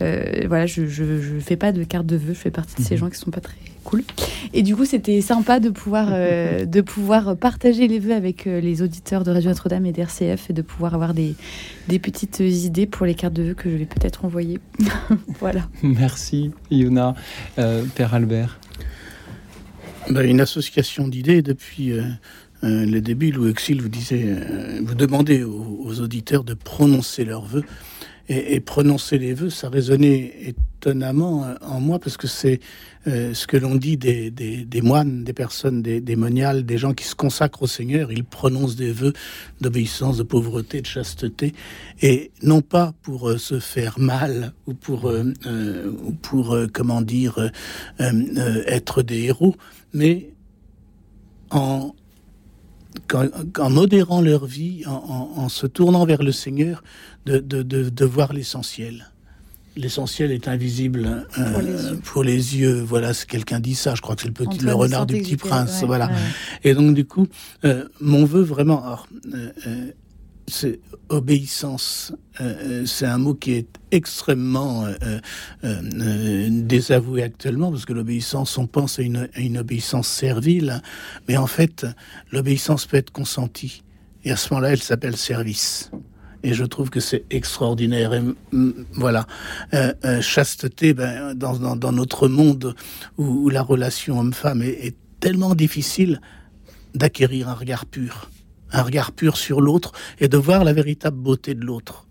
voilà je ne fais pas de cartes de vœux. Je fais partie de ces mhm. gens qui sont pas très cool. Et du coup, c'était sympa de pouvoir, euh, de pouvoir partager les vœux avec euh, les auditeurs de Radio Notre-Dame et d'RCF et de pouvoir avoir des, des petites idées pour les cartes de vœux que je vais peut-être envoyer. voilà. Merci, Yuna. Euh, Père Albert. Ben, une association d'idées depuis le début. Louis Exil vous disait, vous demandez aux, aux, auditeurs de prononcer leurs vœux et, prononcer les vœux, ça résonnait étonnamment euh, en moi parce que c'est euh, ce que l'on dit des, moines, des personnes des, des, moniales, des gens qui se consacrent au Seigneur. Ils prononcent des vœux d'obéissance, de pauvreté, de chasteté, et non pas pour euh, se faire mal ou pour, ou pour comment dire, être des héros, mais en en modérant leur vie, en, se tournant vers le Seigneur, de, voir l'essentiel. L'essentiel est invisible euh, pour, les yeux. Voilà, si quelqu'un dit ça, je crois que c'est le petit, le renard du petit prince. voilà. Et donc du coup, euh, mon vœu vraiment, euh, c'est obéissance. C'est un mot qui est extrêmement désavoué actuellement parce que l'obéissance, on pense à une, une, obéissance servile, mais en fait, l'obéissance peut être consentie. Et à ce moment-là, elle s'appelle service. Et je trouve que c'est extraordinaire. Et, mm, voilà, chasteté, ben, dans, dans, dans, notre monde où, la relation homme-femme est, est tellement difficile d'acquérir un regard pur un regard pur sur l'autre et de voir la véritable beauté de l'autre.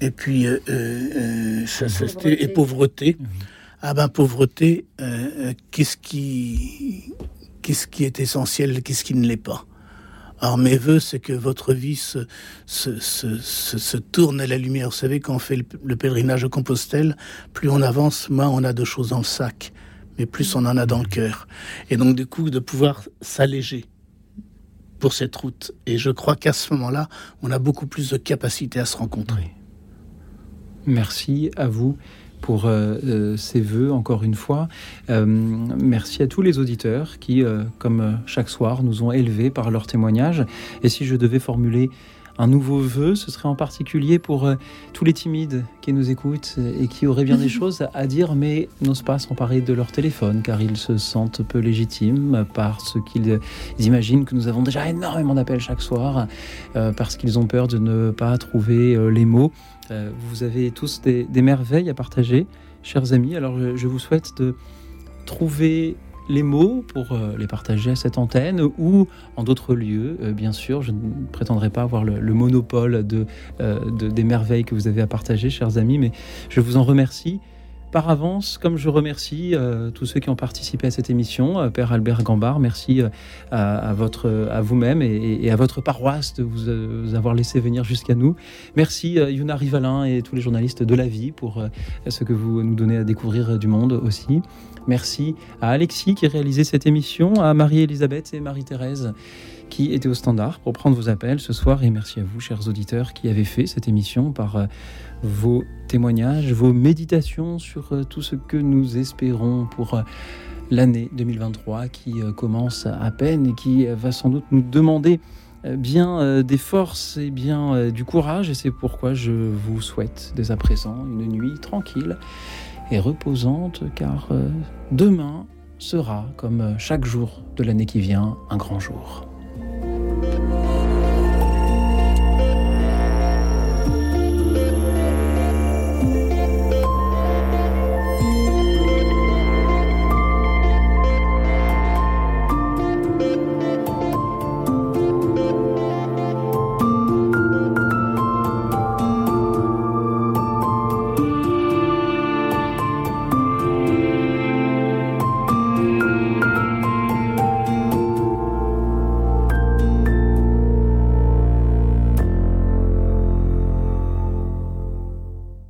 et puis et pauvreté. Mhm. Ah ben pauvreté, qu'est-ce qui qu'est-ce qui est essentiel, qu'est-ce qui ne l'est pas? Alors mes voeux, c'est que votre vie se, se, se, se, tourne à la lumière. Vous savez, quand on fait le, pèlerinage de Compostelle, plus on avance, moins on a de choses dans le sac, mais plus on en a dans le cœur. Et donc du coup, de pouvoir s'alléger pour cette route. Et je crois qu'à ce moment-là, on a beaucoup plus de capacité à se rencontrer. Merci à vous pour euh, euh, ces vœux, encore une fois. Euh, merci à tous les auditeurs qui, comme chaque soir, nous ont élevés par leurs témoignages. Et si je devais formuler un nouveau vœu, ce serait en particulier pour tous les timides qui nous écoutent et qui auraient bien des choses à dire mais n'osent pas s'emparer de leur téléphone car ils se sentent peu légitimes parce qu'ils imaginent que nous avons déjà énormément d'appels chaque soir, parce qu'ils ont peur de ne pas trouver les mots. Euh, vous avez tous des, merveilles à partager, chers amis. Alors je, vous souhaite de trouver les mots pour euh, les partager à cette antenne ou en d'autres lieux. Euh, bien sûr, je ne prétendrai pas avoir le, monopole de, des merveilles que vous avez à partager, chers amis, mais je vous en remercie par avance, comme je remercie euh, tous ceux qui ont participé à cette émission, euh, Père Albert Gambard, merci euh, à, votre, à vous-même et, à votre paroisse de vous, avoir laissé venir jusqu'à nous. Merci Yuna Rivalin et tous les journalistes de la vie pour ce que vous nous donnez à découvrir du monde aussi. Merci à Alexis qui a réalisé cette émission, à Marie-Elisabeth et Marie-Thérèse qui étaient au standard pour prendre vos appels ce soir. Et merci à vous, chers auditeurs, qui avez fait cette émission par vos témoignages, vos méditations sur euh, tout ce que nous espérons pour euh, l'année 2023 qui euh, commence à peine et qui va sans doute nous demander bien des forces et bien du courage. Et c'est pourquoi je vous souhaite dès à présent une nuit tranquille et reposante car demain sera, comme chaque jour de l'année qui vient, un grand jour.